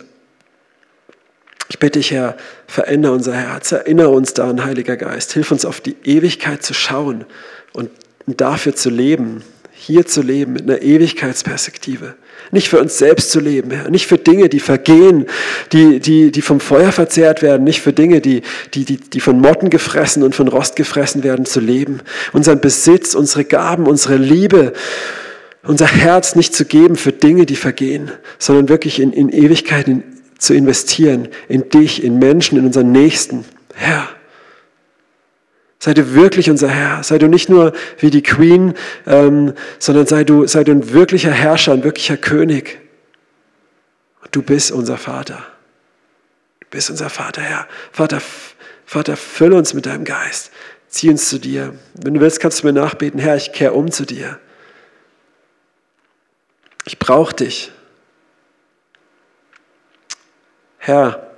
ich bitte dich, Herr, verändere unser Herz, erinnere uns daran, Heiliger Geist. Hilf uns auf die Ewigkeit zu schauen und dafür zu leben, hier zu leben mit einer Ewigkeitsperspektive. Nicht für uns selbst zu leben, Herr. Nicht für Dinge, die vergehen, die, die, die vom Feuer verzehrt werden. Nicht für Dinge, die, die, die, die von Motten gefressen und von Rost gefressen werden, zu leben. Unseren Besitz, unsere Gaben, unsere Liebe, unser Herz nicht zu geben für Dinge, die vergehen, sondern wirklich in, in Ewigkeit, in zu investieren in dich, in Menschen, in unseren Nächsten. Herr, sei du wirklich unser Herr. Sei du nicht nur wie die Queen, ähm, sondern sei du, sei du ein wirklicher Herrscher, ein wirklicher König. Du bist unser Vater. Du bist unser Vater, Herr. Vater, Vater, fülle uns mit deinem Geist. Zieh uns zu dir. Wenn du willst, kannst du mir nachbeten, Herr, ich kehre um zu dir. Ich brauche dich. Herr,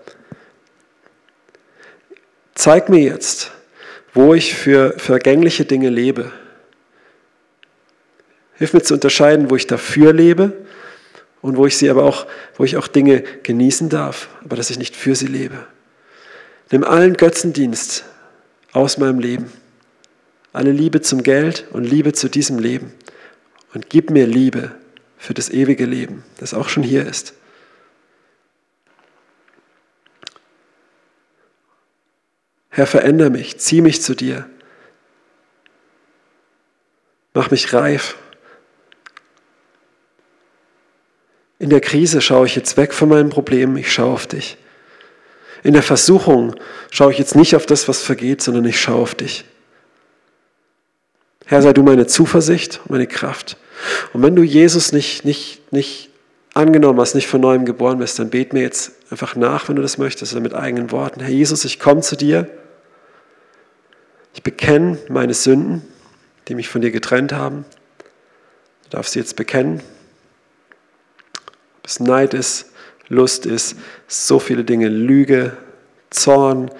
zeig mir jetzt, wo ich für vergängliche Dinge lebe. Hilf mir zu unterscheiden, wo ich dafür lebe und wo ich sie aber auch, wo ich auch Dinge genießen darf, aber dass ich nicht für sie lebe. Nimm allen Götzendienst aus meinem Leben, alle Liebe zum Geld und Liebe zu diesem Leben und gib mir Liebe für das ewige Leben, das auch schon hier ist. Herr, verändere mich, zieh mich zu dir. Mach mich reif. In der Krise schaue ich jetzt weg von meinen Problemen, ich schaue auf dich. In der Versuchung schaue ich jetzt nicht auf das, was vergeht, sondern ich schaue auf dich. Herr, sei du meine Zuversicht und meine Kraft. Und wenn du Jesus nicht, nicht, nicht angenommen hast, nicht von neuem geboren bist, dann bet mir jetzt einfach nach, wenn du das möchtest, mit eigenen Worten. Herr Jesus, ich komme zu dir. Ich bekenne meine Sünden, die mich von dir getrennt haben. Du darfst sie jetzt bekennen. Ob es Neid ist, Lust ist, so viele Dinge, Lüge, Zorn,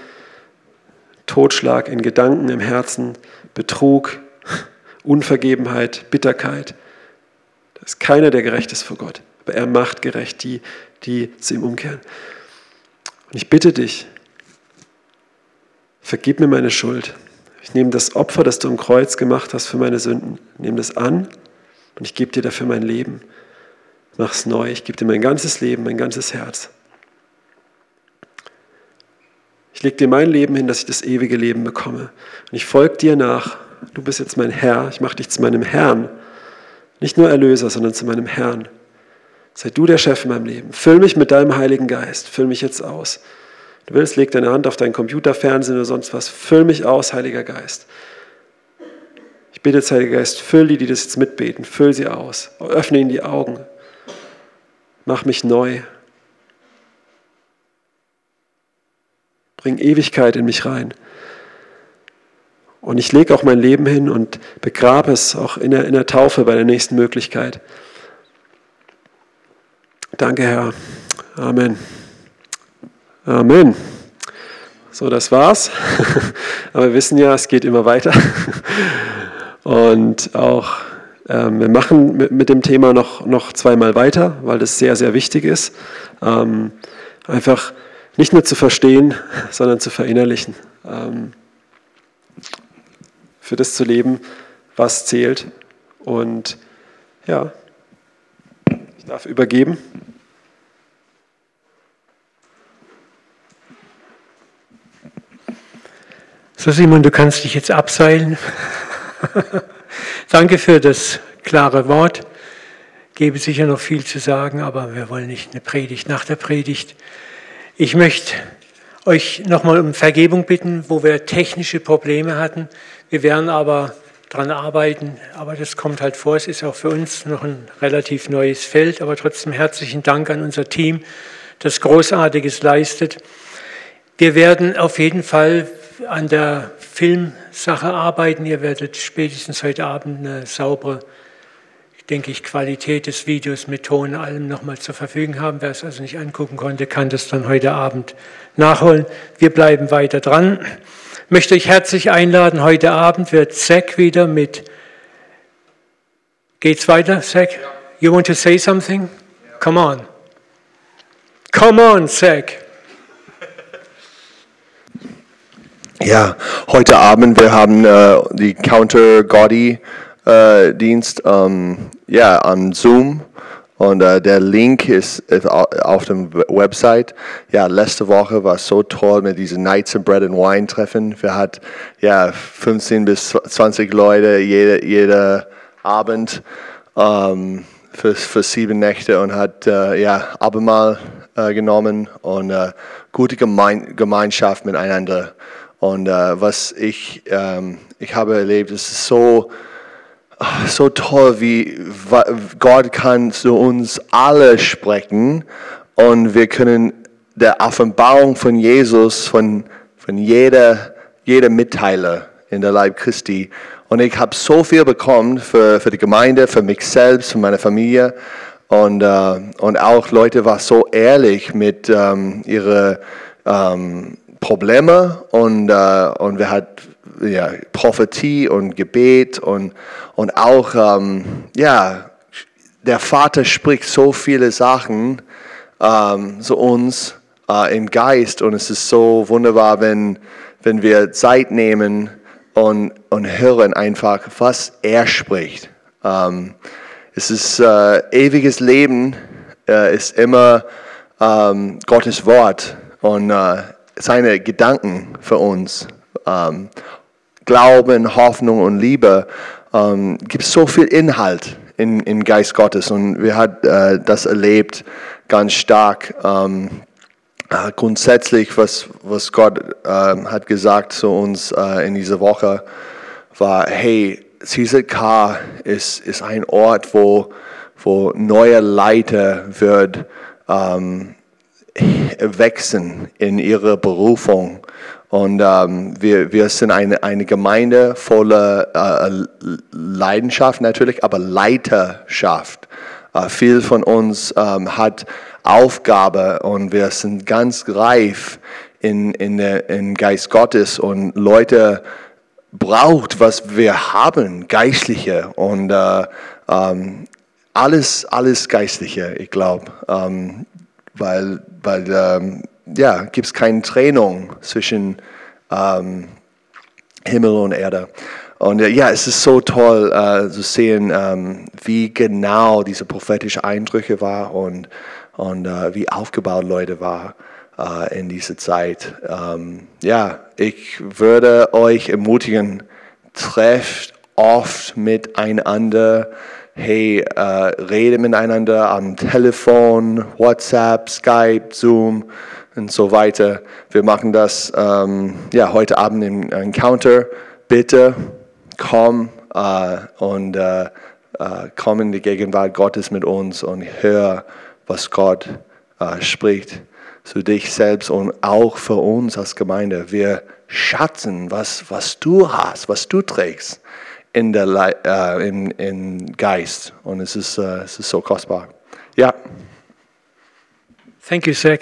Totschlag in Gedanken, im Herzen, Betrug, Unvergebenheit, Bitterkeit. Da ist keiner, der gerecht ist vor Gott. Aber er macht gerecht die, die zu ihm umkehren. Und ich bitte dich, vergib mir meine Schuld. Ich nehme das Opfer, das du im Kreuz gemacht hast für meine Sünden, nehme das an und ich gebe dir dafür mein Leben. Mach es neu, ich gebe dir mein ganzes Leben, mein ganzes Herz. Ich lege dir mein Leben hin, dass ich das ewige Leben bekomme. Und ich folge dir nach. Du bist jetzt mein Herr, ich mache dich zu meinem Herrn. Nicht nur Erlöser, sondern zu meinem Herrn. Sei du der Chef in meinem Leben. Füll mich mit deinem Heiligen Geist. Füll mich jetzt aus. Du willst, leg deine Hand auf deinen Computer, Fernsehen oder sonst was. Füll mich aus, Heiliger Geist. Ich bitte jetzt, Heiliger Geist, füll die, die das jetzt mitbeten. Füll sie aus. Öffne ihnen die Augen. Mach mich neu. Bring Ewigkeit in mich rein. Und ich lege auch mein Leben hin und begrabe es auch in der, in der Taufe bei der nächsten Möglichkeit. Danke, Herr. Amen. Amen. So, das war's. Aber wir wissen ja, es geht immer weiter. Und auch ähm, wir machen mit, mit, dem Thema noch, noch zweimal weiter, weil das sehr, sehr wichtig ist. Ähm, einfach nicht nur zu verstehen, sondern zu verinnerlichen. Ähm, für das zu leben, was zählt. Und ja, ich darf übergeben. So Simon, du kannst dich jetzt abseilen. Danke für das klare Wort. Gäbe sicher noch viel zu sagen, aber wir wollen nicht eine Predigt nach der Predigt. Ich möchte euch nochmal um Vergebung bitten, wo wir technische Probleme hatten. Wir werden aber daran arbeiten, aber das kommt halt vor. Es ist auch für uns noch ein relativ neues Feld, aber trotzdem herzlichen Dank an unser Team, das Großartiges leistet. Wir werden auf jeden Fall an der Filmsache arbeiten. Ihr werdet spätestens heute Abend eine saubere, denke ich, Qualität des Videos mit Ton und allem nochmal zur Verfügung haben. Wer es also nicht angucken konnte, kann das dann heute Abend nachholen. Wir bleiben weiter dran. Ich möchte euch herzlich einladen. Heute Abend wird Zack wieder mit. Geht's weiter, Zack? You want to say something? Come on. Come on, Zack. Ja, heute Abend, wir haben äh, die Counter Gaudi äh, Dienst ähm, ja, an Zoom und äh, der Link ist, ist auf dem Website. Ja, letzte Woche war so toll mit diesen Nights and Bread and Wine Treffen. Wir hatten ja 15 bis 20 Leute jede, jede Abend ähm, für, für sieben Nächte und hat äh, ja Abendmahl äh, genommen und äh, gute Gemein Gemeinschaft miteinander. Und äh, was ich, ähm, ich habe erlebt, ist so, so toll, wie Gott kann zu uns alle sprechen und wir können der Offenbarung von Jesus, von, von jeder, jeder Mitteiler in der Leib Christi. Und ich habe so viel bekommen für, für die Gemeinde, für mich selbst, für meine Familie. Und, äh, und auch Leute waren so ehrlich mit ähm, ihren ähm, Probleme und, äh, und wir hatten ja, Prophetie und Gebet und, und auch, ähm, ja, der Vater spricht so viele Sachen ähm, zu uns äh, im Geist und es ist so wunderbar, wenn, wenn wir Zeit nehmen und, und hören einfach, was er spricht. Ähm, es ist äh, ewiges Leben, äh, ist immer ähm, Gottes Wort und äh, seine Gedanken für uns. Ähm, Glauben, Hoffnung und Liebe ähm, gibt so viel Inhalt in, im Geist Gottes und wir haben äh, das erlebt ganz stark. Ähm, äh, grundsätzlich, was, was Gott äh, hat gesagt zu uns äh, in dieser Woche, war, hey, CZK ist, ist ein Ort, wo, wo neue Leiter wird ähm, wachsen in ihrer Berufung. Und ähm, wir, wir sind eine, eine Gemeinde voller äh, Leidenschaft natürlich, aber Leiterschaft. Äh, viel von uns ähm, hat Aufgabe und wir sind ganz reif in, in, in Geist Gottes und Leute braucht, was wir haben, Geistliche und äh, ähm, alles, alles Geistliche, ich glaube. Ähm, weil, weil ähm, ja, gibt es keine Trennung zwischen ähm, Himmel und Erde. Und äh, ja, es ist so toll äh, zu sehen, ähm, wie genau diese prophetischen Eindrücke waren und, und äh, wie aufgebaut Leute waren äh, in dieser Zeit. Ähm, ja, ich würde euch ermutigen, trefft oft miteinander hey, äh, rede miteinander am Telefon, WhatsApp, Skype, Zoom und so weiter. Wir machen das ähm, ja, heute Abend im Encounter. Bitte komm äh, und äh, äh, komm in die Gegenwart Gottes mit uns und hör, was Gott äh, spricht zu dich selbst und auch für uns als Gemeinde. Wir schatzen, was, was du hast, was du trägst in der äh, in, in Geist. Und es ist, äh, es ist so kostbar. Ja. Thank you, Zach.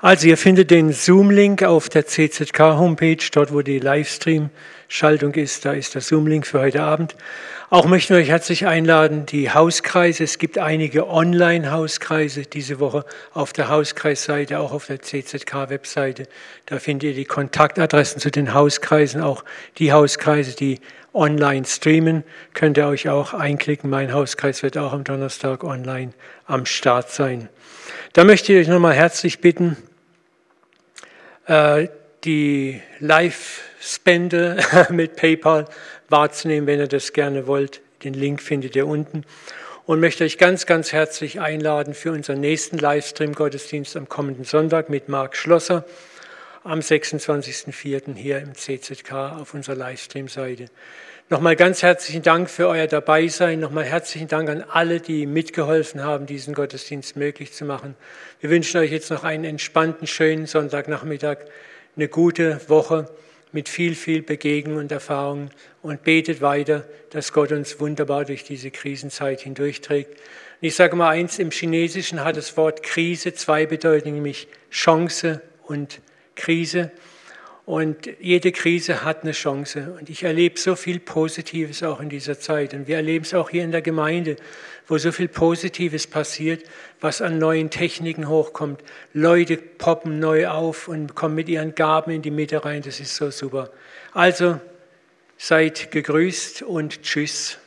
Also ihr findet den Zoom-Link auf der CZK-Homepage, dort wo die Livestream-Schaltung ist, da ist der Zoom-Link für heute Abend. Auch möchten wir euch herzlich einladen, die Hauskreise, es gibt einige Online-Hauskreise diese Woche auf der Hauskreisseite, auch auf der CZK-Webseite. Da findet ihr die Kontaktadressen zu den Hauskreisen, auch die Hauskreise, die online streamen, könnt ihr euch auch einklicken. Mein Hauskreis wird auch am Donnerstag online am Start sein. Da möchte ich euch nochmal herzlich bitten, äh, die Live-Spende mit PayPal wahrzunehmen, wenn ihr das gerne wollt. Den Link findet ihr unten. Und möchte euch ganz, ganz herzlich einladen für unseren nächsten Livestream-Gottesdienst am kommenden Sonntag mit Marc Schlosser am 26.04. hier im CZK auf unserer Livestream-Seite. Nochmal ganz herzlichen Dank für euer Dabeisein. Nochmal herzlichen Dank an alle, die mitgeholfen haben, diesen Gottesdienst möglich zu machen. Wir wünschen euch jetzt noch einen entspannten, schönen Sonntagnachmittag, eine gute Woche mit viel, viel Begegnung und Erfahrung und betet weiter, dass Gott uns wunderbar durch diese Krisenzeit hindurchträgt. Und ich sage mal eins, im Chinesischen hat das Wort Krise zwei Bedeutungen, nämlich Chance und Krise. Und jede Krise hat eine Chance. Und ich erlebe so viel Positives auch in dieser Zeit. Und wir erleben es auch hier in der Gemeinde, wo so viel Positives passiert, was an neuen Techniken hochkommt. Leute poppen neu auf und kommen mit ihren Gaben in die Mitte rein. Das ist so super. Also seid gegrüßt und tschüss.